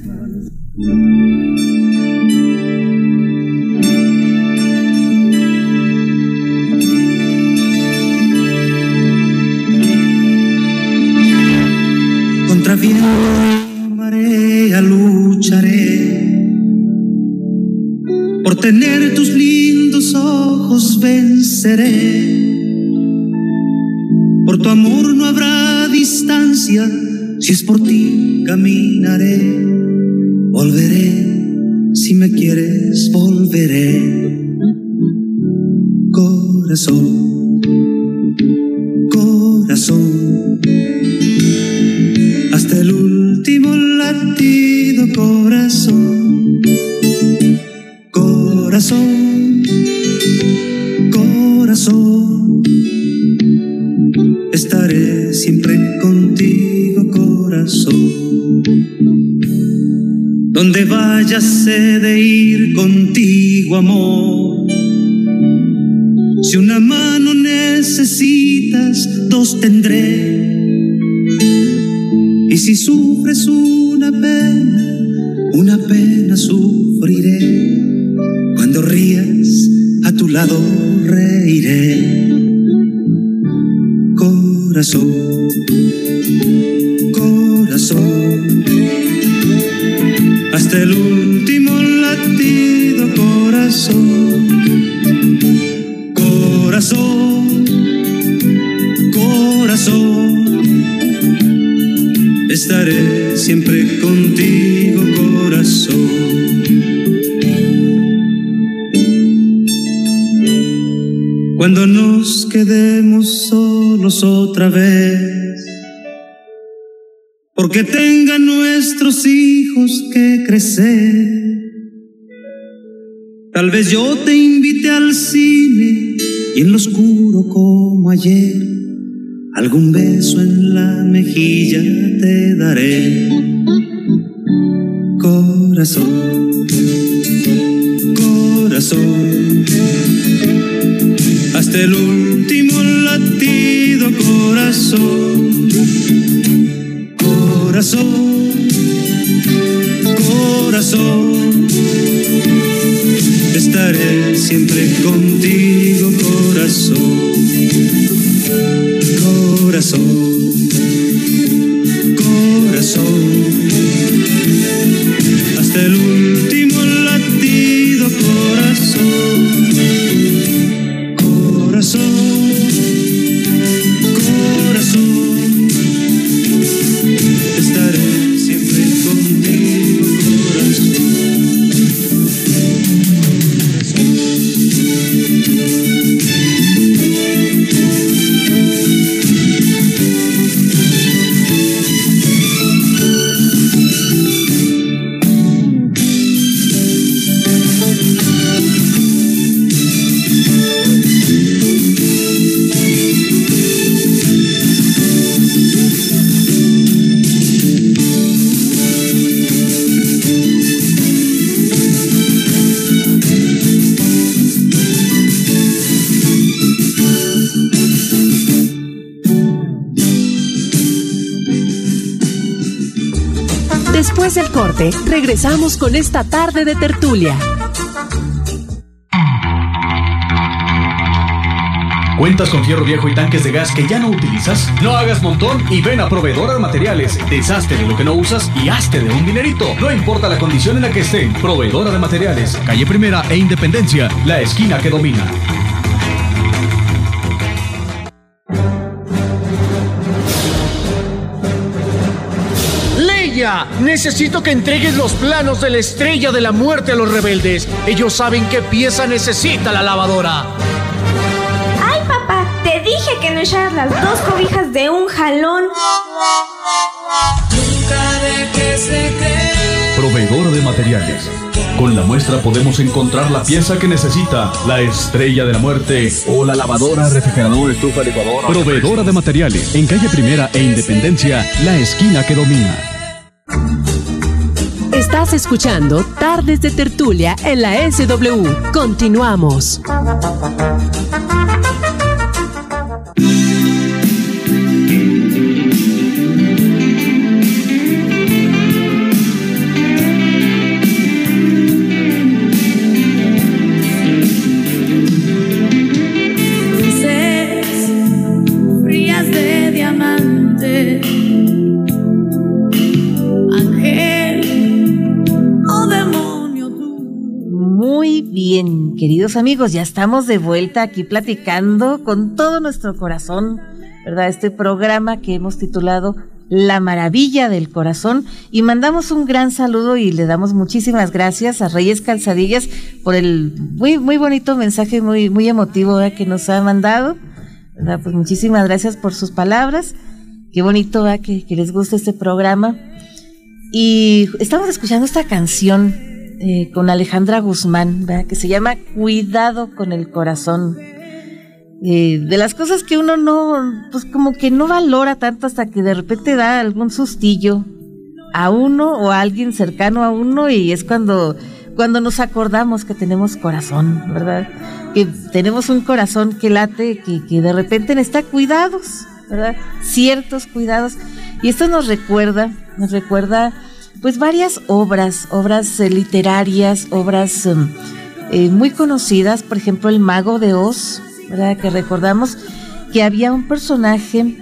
Contra lucharé tener tus lindos ojos venceré. Por tu amor no habrá distancia si es por ti caminaré. Volveré si me quieres volveré. Corazón Corazón, corazón yo te invite al cine y en lo oscuro como ayer, algún beso en la mejilla te daré. Corazón, corazón, hasta el último latido, corazón, corazón siempre contigo, corazón, corazón, corazón, hasta el último regresamos con esta tarde de tertulia. ¿Cuentas con fierro viejo y tanques de gas que ya no utilizas? No hagas montón y ven a Proveedora de Materiales. Deshazte de lo que no usas y hazte de un dinerito. No importa la condición en la que estén. Proveedora de Materiales. Calle Primera e Independencia. La esquina que domina. Necesito que entregues los planos de la estrella de la muerte a los rebeldes. Ellos saben qué pieza necesita la lavadora. Ay, papá, te dije que no echaras las dos cobijas de un jalón. Proveedora de Materiales. Con la muestra podemos encontrar la pieza que necesita la estrella de la muerte. O la lavadora, refrigerador, estufa, licuadora. Proveedora de Materiales. En calle Primera e Independencia. La esquina que domina. Estás escuchando Tardes de Tertulia en la SW. Continuamos. Queridos amigos, ya estamos de vuelta aquí platicando con todo nuestro corazón, ¿verdad? Este programa que hemos titulado La Maravilla del Corazón y mandamos un gran saludo y le damos muchísimas gracias a Reyes Calzadillas por el muy muy bonito mensaje muy muy emotivo que nos ha mandado, ¿verdad? Pues muchísimas gracias por sus palabras. Qué bonito que, que les guste este programa. Y estamos escuchando esta canción eh, con Alejandra Guzmán, ¿verdad? que se llama Cuidado con el corazón. Eh, de las cosas que uno no, pues como que no valora tanto hasta que de repente da algún sustillo a uno o a alguien cercano a uno y es cuando, cuando nos acordamos que tenemos corazón, ¿verdad? Que tenemos un corazón que late, que, que de repente necesita cuidados, ¿verdad? Ciertos cuidados. Y esto nos recuerda, nos recuerda pues varias obras, obras eh, literarias, obras em, eh, muy conocidas, por ejemplo El Mago de Oz, ¿verdad? Que recordamos que había un personaje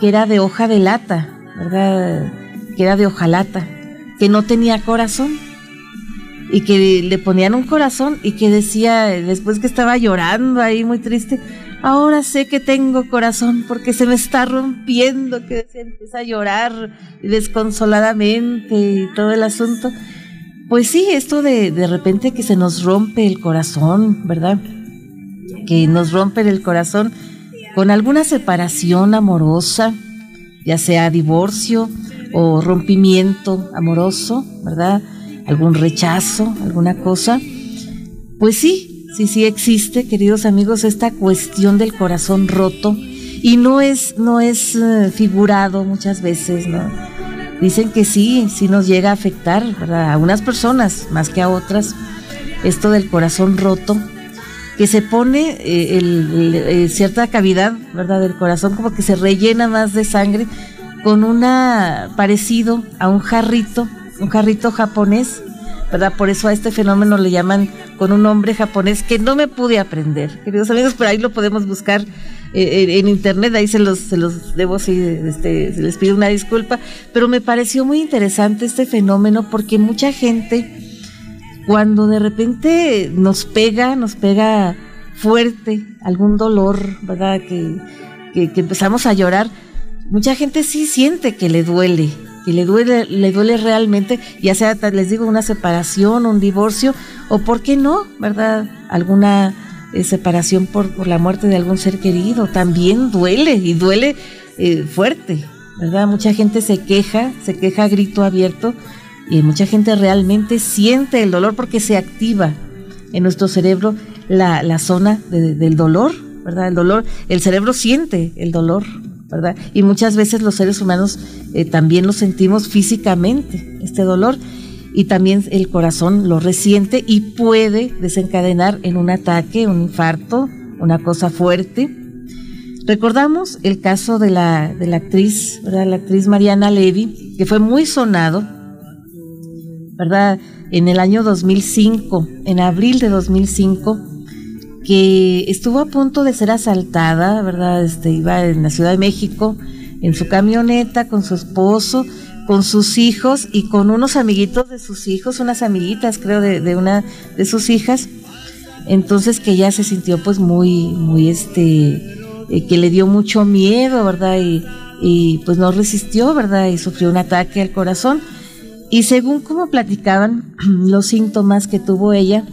que era de hoja de lata, ¿verdad? Que era de hojalata, que no tenía corazón, y que le ponían un corazón y que decía, después que estaba llorando ahí muy triste, ahora sé que tengo corazón porque se me está rompiendo, que se empieza a llorar desconsoladamente y todo el asunto. Pues sí, esto de, de repente que se nos rompe el corazón, ¿verdad? Que nos rompe el corazón con alguna separación amorosa, ya sea divorcio o rompimiento amoroso, ¿verdad? Algún rechazo, alguna cosa. Pues sí, sí, sí existe, queridos amigos, esta cuestión del corazón roto y no es, no es eh, figurado muchas veces, ¿no? Dicen que sí, sí nos llega a afectar, ¿verdad? A unas personas más que a otras, esto del corazón roto que se pone eh, el, cierta cavidad, ¿verdad? Del corazón como que se rellena más de sangre con una parecido a un jarrito, un jarrito japonés, Por eso a este fenómeno le llaman con un nombre japonés que no me pude aprender, queridos amigos, pero ahí lo podemos buscar eh, en internet, ahí se los, se los debo, sí, este, les pido una disculpa, pero me pareció muy interesante este fenómeno porque mucha gente cuando de repente nos pega, nos pega fuerte algún dolor, ¿verdad? Que, empezamos a llorar, mucha gente sí siente que le duele, que le duele, le duele realmente, ya sea, les digo, una separación, un divorcio, o por qué no, ¿verdad? Alguna eh, separación por, la muerte de algún ser querido, también duele y duele eh, fuerte, ¿verdad? Mucha gente se queja, se queja a grito abierto y mucha gente realmente siente el dolor porque se activa en nuestro cerebro la, zona del dolor, ¿verdad? El dolor, el cerebro siente el dolor, Y muchas veces los seres humanos eh, también lo sentimos físicamente, este dolor, y también el corazón lo resiente y puede desencadenar en un ataque, un infarto, una cosa fuerte. Recordamos el caso de la, de la actriz, ¿verdad? La actriz Mariana Levy, que fue muy sonado ¿verdad? En el año 2005, en abril de 2005, que estuvo a punto de ser asaltada, ¿verdad? Este, iba en la Ciudad de México en su camioneta con su esposo, con sus hijos y con unos amiguitos de sus hijos, unas amiguitas creo de, una de sus hijas. Entonces que ella se sintió pues muy, muy este, eh, que le dio mucho miedo, ¿verdad? Y, y pues no resistió, ¿verdad? Y sufrió un ataque al corazón. Y según como platicaban [CLEARS THROAT] los síntomas que tuvo ella,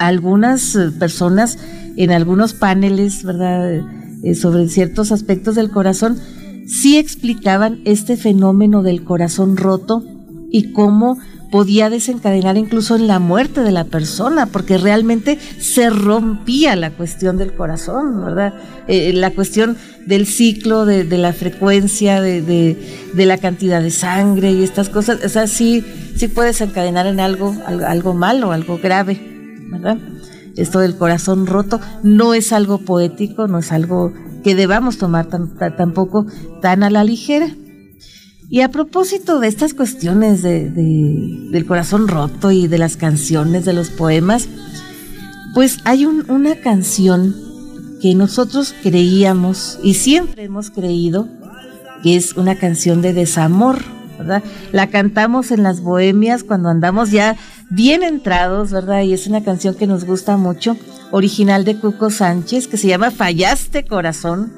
algunas eh, personas en algunos paneles, ¿verdad? Eh, sobre ciertos aspectos del corazón, sí explicaban este fenómeno del corazón roto y cómo podía desencadenar incluso en la muerte de la persona, porque realmente se rompía la cuestión del corazón, ¿verdad? Eh, la cuestión del ciclo, de, la frecuencia, de, la cantidad de sangre y estas cosas, o sea, sí, sí puede desencadenar en algo, algo malo, algo grave, ¿verdad? Esto del corazón roto no es algo poético, no es algo que debamos tomar tampoco tan a la ligera. Y a propósito de estas cuestiones de, del corazón roto y de las canciones, de los poemas, pues hay una canción que nosotros creíamos y siempre hemos creído que es una canción de desamor, ¿verdad? La cantamos en las bohemias cuando andamos ya bien entrados, ¿verdad? Y es una canción que nos gusta mucho, original de Cuco Sánchez, que se llama Fallaste Corazón.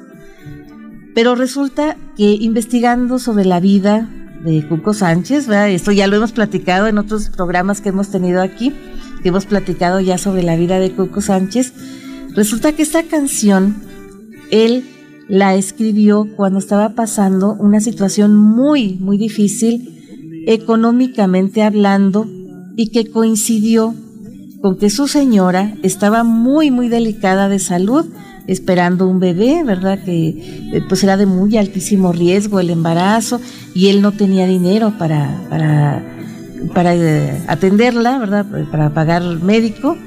Pero resulta que investigando sobre la vida de Cuco Sánchez, esto ya lo hemos platicado en otros programas que hemos tenido aquí, que hemos platicado ya sobre la vida de Cuco Sánchez, resulta que esta canción él la escribió cuando estaba pasando una situación muy, muy difícil económicamente hablando y que coincidió con que su señora estaba muy, muy delicada de salud esperando un bebé, ¿verdad? Que eh, pues era de muy altísimo riesgo el embarazo y él no tenía dinero para, para, para eh, atenderla, ¿verdad? Para pagar médico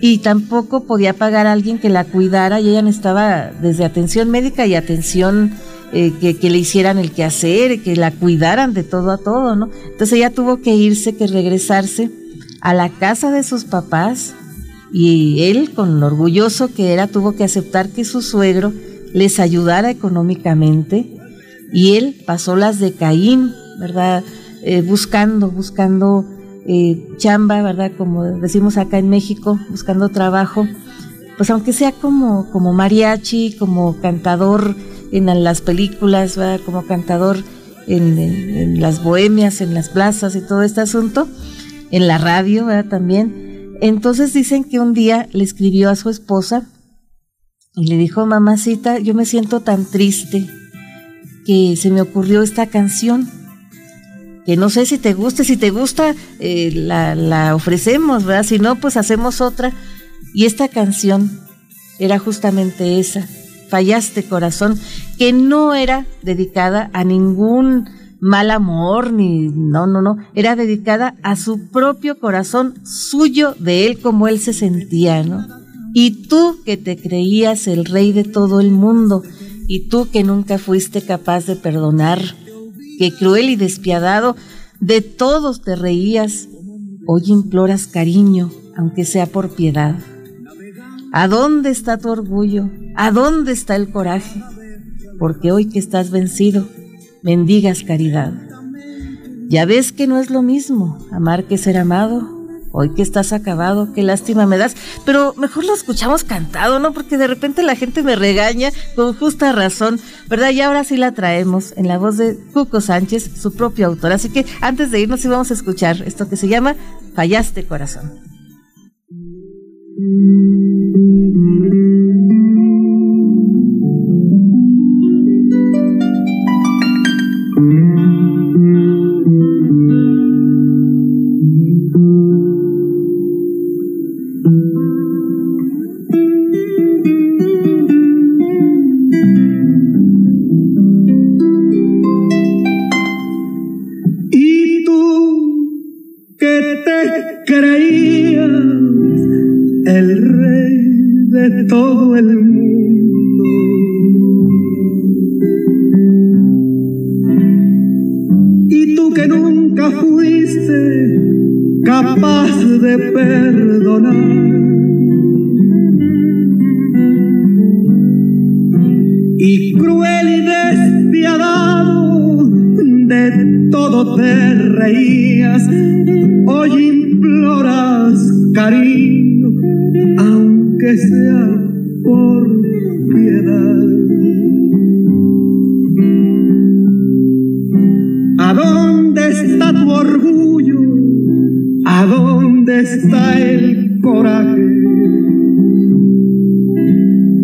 y tampoco podía pagar a alguien que la cuidara y ella necesitaba desde atención médica y atención eh, que, le hicieran el quehacer, que la cuidaran de todo a todo, ¿no? Entonces ella tuvo que irse, que regresarse a la casa de sus papás, y él, con orgulloso que era, tuvo que aceptar que su suegro les ayudara económicamente y él pasó las de Caín, ¿verdad? Eh, buscando, buscando eh, chamba, ¿verdad? Como decimos acá en México, buscando trabajo, pues aunque sea como, como mariachi, como cantador en las películas, ¿verdad? Como cantador en, las bohemias, en las plazas y todo este asunto, en la radio. También. Entonces dicen que un día le escribió a su esposa y le dijo, mamacita, yo me siento tan triste que se me ocurrió esta canción, que no sé si te guste, si te gusta, eh, la, la ofrecemos, ¿verdad? Si no, pues hacemos otra. Y esta canción era justamente esa, Fallaste Corazón, que no era dedicada a ningún mal amor, ni no, no, no, era dedicada a su propio corazón suyo, de él como él se sentía, ¿no? Y tú que te creías el rey de todo el mundo, y tú que nunca fuiste capaz de perdonar, que cruel y despiadado de todos te reías, hoy imploras cariño, aunque sea por piedad. ¿A dónde está tu orgullo? ¿A dónde está el coraje? Porque hoy que estás vencido, mendigas caridad. Ya ves que no es lo mismo amar que ser amado, Hoy que estás acabado, qué lástima me das. Pero mejor lo escuchamos cantado, ¿no? Porque de repente la gente me regaña con justa razón, ¿verdad? Y ahora sí la traemos en la voz de Cuco Sánchez, su propio autor. Así que antes de irnos íbamos a escuchar esto que se llama Fallaste Corazón. Thank you.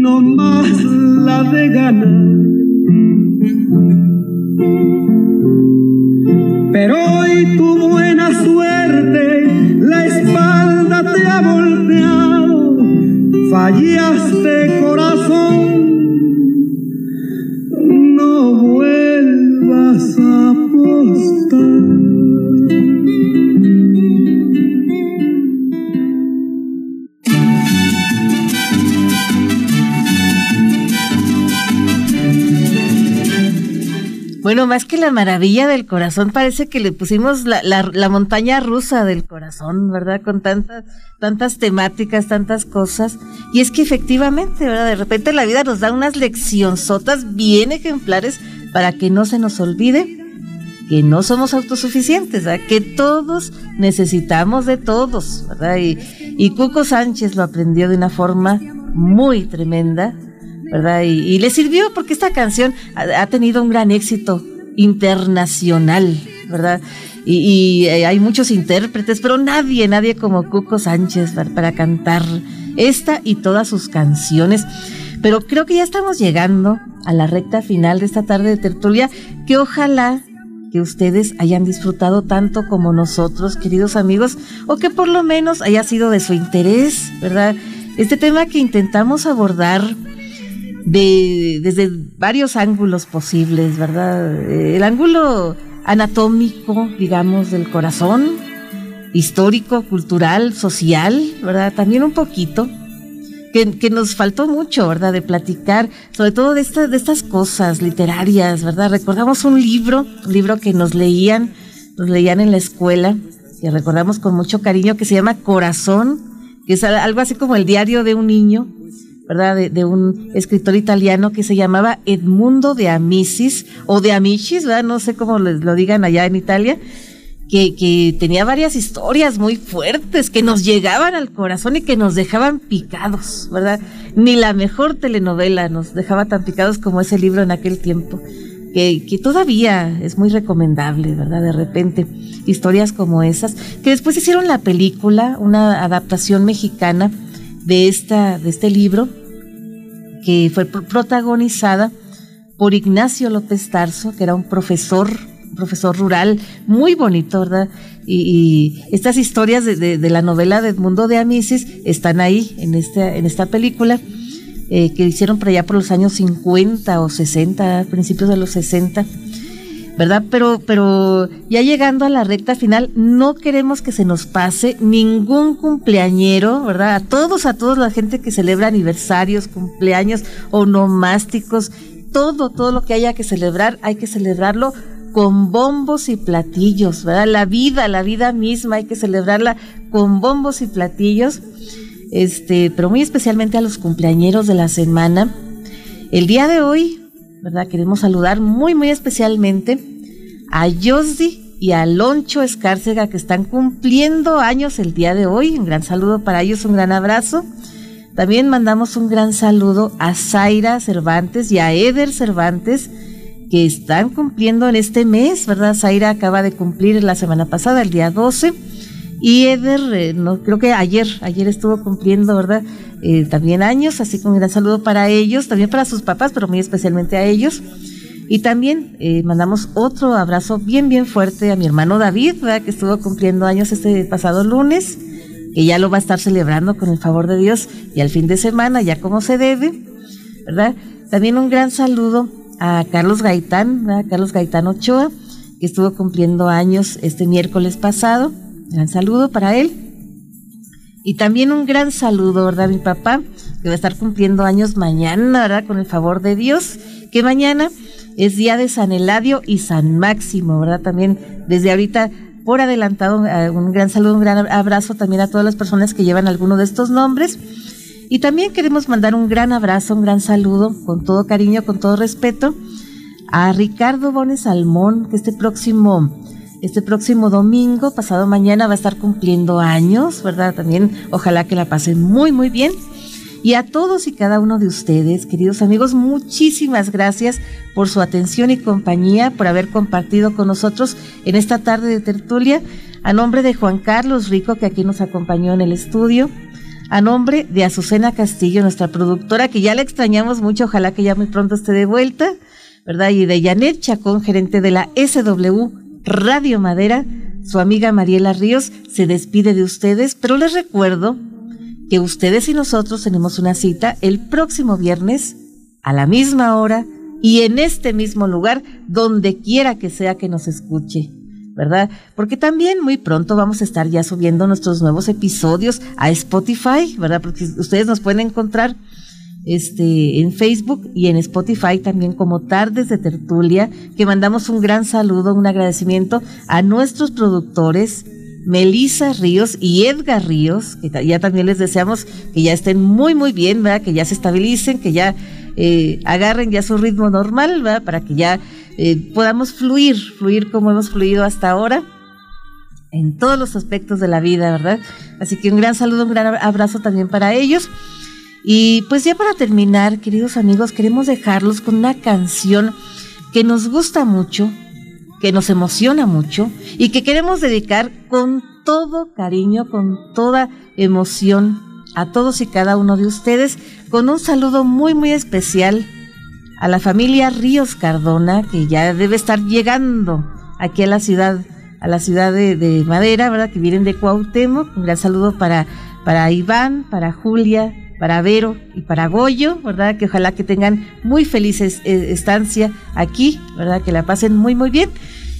no más la de ganar. Maravilla del corazón, parece que le pusimos la, la, montaña rusa del corazón, ¿verdad? Con tantas, tantas temáticas, tantas cosas. Y es que efectivamente, ¿verdad? De repente la vida nos da unas leccionzotas bien ejemplares para que no se nos olvide que no somos autosuficientes, ¿verdad? que todos necesitamos de todos, ¿verdad? Y, y Cuco Sánchez lo aprendió de una forma muy tremenda, ¿verdad? Y, le sirvió porque esta canción ha, tenido un gran éxito internacional, ¿verdad? Y, eh, hay muchos intérpretes, pero nadie, nadie como Cuco Sánchez para, para cantar esta y todas sus canciones. Pero creo que ya estamos llegando a la recta final de esta tarde de tertulia, que ojalá que ustedes hayan disfrutado tanto como nosotros, queridos amigos, o que por lo menos haya sido de su interés, ¿verdad? Este tema que intentamos abordar de, desde varios ángulos posibles, ¿verdad? Eh, el ángulo anatómico, digamos, del corazón, histórico, cultural, social, ¿verdad? También un poquito. Que, nos faltó mucho, ¿verdad? De platicar, sobre todo de, estas de estas cosas literarias, ¿verdad? Recordamos un libro, un libro que nos leían, nos leían en la escuela, que recordamos con mucho cariño, que se llama Corazón, que es algo así como el diario de un niño, ¿verdad? De, un escritor italiano que se llamaba Edmundo de Amicis, o de Amicis, ¿verdad? No sé cómo lo digan allá en Italia, que, que, tenía varias historias muy fuertes que nos llegaban al corazón y que nos dejaban picados, ¿verdad? Ni la mejor telenovela nos dejaba tan picados como ese libro en aquel tiempo. Que, que, todavía es muy recomendable, ¿verdad? De repente, historias como esas, que después hicieron la película, una adaptación mexicana de, esta, de este libro, que fue protagonizada por Ignacio López Tarso, que era un profesor, profesor rural, muy bonito, ¿verdad? Y, estas historias de, la novela de Edmundo de Amisis están ahí, en esta, en esta película, eh, que hicieron por allá por los años 50 o 60, principios de los 60 ¿verdad? Pero, pero ya llegando a la recta final, no queremos que se nos pase ningún cumpleañero, ¿verdad? A todos, a todos la gente que celebra aniversarios, cumpleaños, onomásticos, todo, todo lo que haya que celebrar, hay que celebrarlo con bombos y platillos, ¿verdad? La vida, la vida misma, hay que celebrarla con bombos y platillos, este, pero muy especialmente a los cumpleañeros de la semana. El día de hoy, ¿verdad? Queremos saludar muy, muy especialmente a Yosdi y a Loncho Escárcega que están cumpliendo años el día de hoy. Un gran saludo para ellos, un gran abrazo. También mandamos un gran saludo a Zaira Cervantes y a Eder Cervantes que están cumpliendo en este mes, ¿verdad? Zaira acaba de cumplir la semana pasada, el día 12. Y Eder, eh, no, creo que ayer, ayer estuvo cumpliendo, ¿verdad? Eh, también años, así que un gran saludo para ellos, también para sus papás, pero muy especialmente a ellos. Y también eh, mandamos otro abrazo bien, bien fuerte a mi hermano David, que estuvo cumpliendo años este pasado lunes, que ya lo va a estar celebrando con el favor de Dios y al fin de semana, ya como se debe, ¿verdad? También un gran saludo a Carlos Gaitán, Carlos Gaitán Ochoa, que estuvo cumpliendo años este miércoles pasado. Gran saludo para él. Y también un gran saludo, ¿verdad? Mi papá, que va a estar cumpliendo años mañana, ¿verdad? Con el favor de Dios, que mañana es día de San Eladio y San Máximo, ¿verdad? También desde ahorita por adelantado eh, un gran saludo, un gran abrazo también a todas las personas que llevan alguno de estos nombres. Y también queremos mandar un gran abrazo, un gran saludo, con todo cariño, con todo respeto, a Ricardo Bones Salmón, que este próximo, este próximo domingo, pasado mañana, va a estar cumpliendo años, ¿verdad? También ojalá que la pasen muy, muy bien. Y a todos y cada uno de ustedes, queridos amigos, muchísimas gracias por su atención y compañía, por haber compartido con nosotros en esta tarde de tertulia. A nombre de Juan Carlos Rico, que aquí nos acompañó en el estudio. A nombre de Azucena Castillo, nuestra productora, que ya la extrañamos mucho, ojalá que ya muy pronto esté de vuelta, ¿verdad? Y de Janet Chacón, gerente de la SW Radio Madera, su amiga Mariela Ríos se despide de ustedes, pero les recuerdo que ustedes y nosotros tenemos una cita el próximo viernes a la misma hora y en este mismo lugar, donde quiera que sea que nos escuche. ¿verdad? Porque también muy pronto vamos a estar ya subiendo nuestros nuevos episodios a Spotify, ¿verdad? Porque ustedes nos pueden encontrar este, en Facebook y en Spotify también como Tardes de Tertulia, que mandamos un gran saludo, un agradecimiento a nuestros productores, Melisa Ríos y Edgar Ríos, que ya también les deseamos que ya estén muy, muy bien, ¿verdad? que ya se estabilicen, que ya eh, agarren ya su ritmo normal, ¿verdad? para que ya eh, podamos fluir, fluir como hemos fluido hasta ahora en todos los aspectos de la vida, ¿verdad? Así que un gran saludo, un gran abrazo también para ellos. Y pues ya para terminar, queridos amigos, queremos dejarlos con una canción que nos gusta mucho, que nos emociona mucho y que queremos dedicar con todo cariño, con toda emoción a todos y cada uno de ustedes, con un saludo muy, muy especial a la familia Ríos Cardona, que ya debe estar llegando aquí a la ciudad, a la ciudad de, Madera, ¿verdad? Que vienen de Cuauhtémoc. Un gran saludo para, para Iván, para Julia, para Vero y para Goyo, ¿verdad? Que ojalá que tengan muy felices eh, estancia aquí, ¿verdad? Que la pasen muy, muy bien.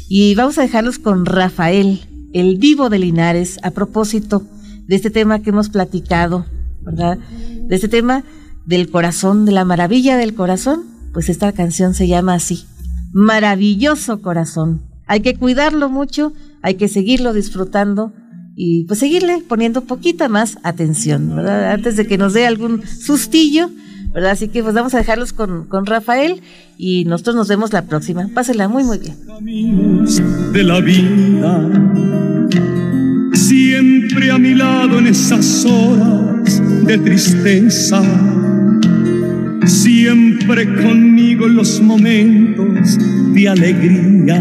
Y vamos a dejarlos con Rafael, el vivo de Linares, a propósito de este tema que hemos platicado, ¿verdad? De este tema del corazón, de la maravilla del corazón, pues esta canción se llama así, Maravilloso Corazón. Hay que cuidarlo mucho, hay que seguirlo disfrutando y pues seguirle poniendo poquita más atención, ¿verdad? Antes de que nos dé algún sustillo, ¿verdad? Así que pues vamos a dejarlos con, con Rafael y nosotros nos vemos la próxima. Pásenla muy, muy bien. De la vida, siempre a mi lado en esas horas de tristeza siempre conmigo en los momentos de alegría.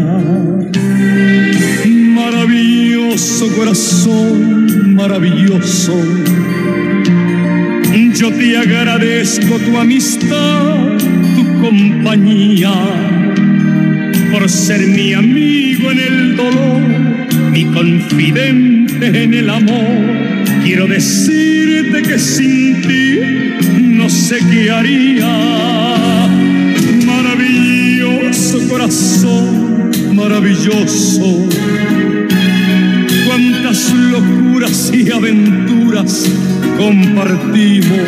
Maravilloso corazón, maravilloso. Yo te agradezco tu amistad, tu compañía, por ser mi amigo en el dolor, mi confidente en el amor. Quiero decirte que sin ti no sé qué haría. Maravilloso corazón, maravilloso. Cuántas locuras y aventuras compartimos.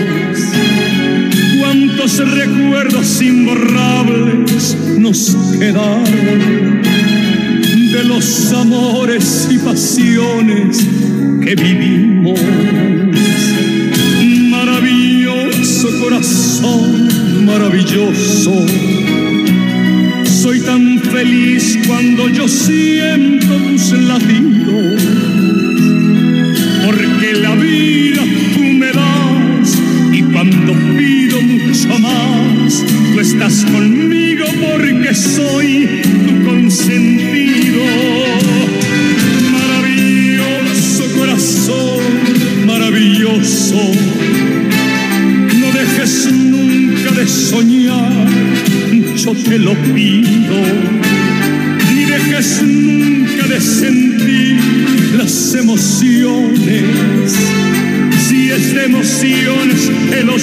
Cuántos recuerdos imborrables nos quedaron de los amores y pasiones que vivimos corazón maravilloso. Feliz cuando yo siento tus latidos, porque la vida tú me das y cuando pido mucho más, tú estás conmigo porque soy tu consentido. Maravilloso corazón, maravilloso nunca de soñar, yo te lo pido.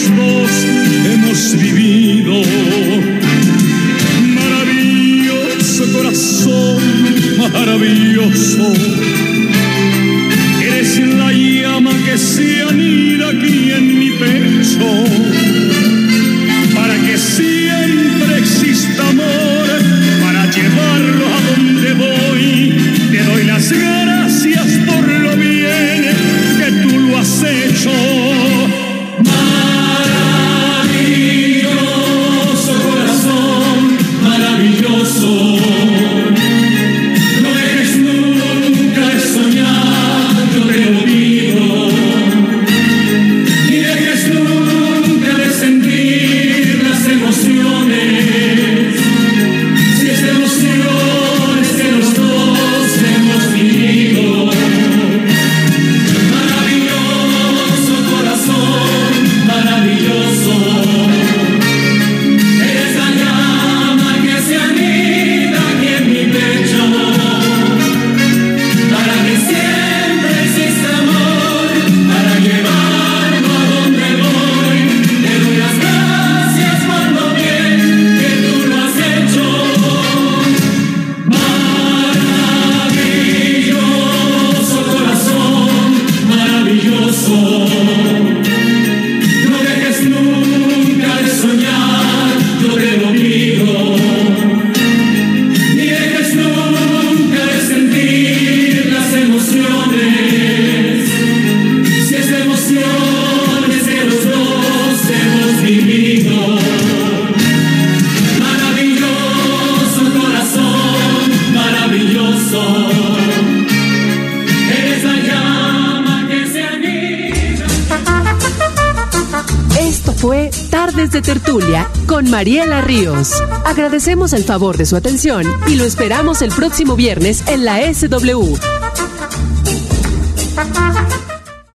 Dos hemos vivido. Maravilloso corazón, maravilloso. Agradecemos el favor de su atención y lo esperamos el próximo viernes en la SW.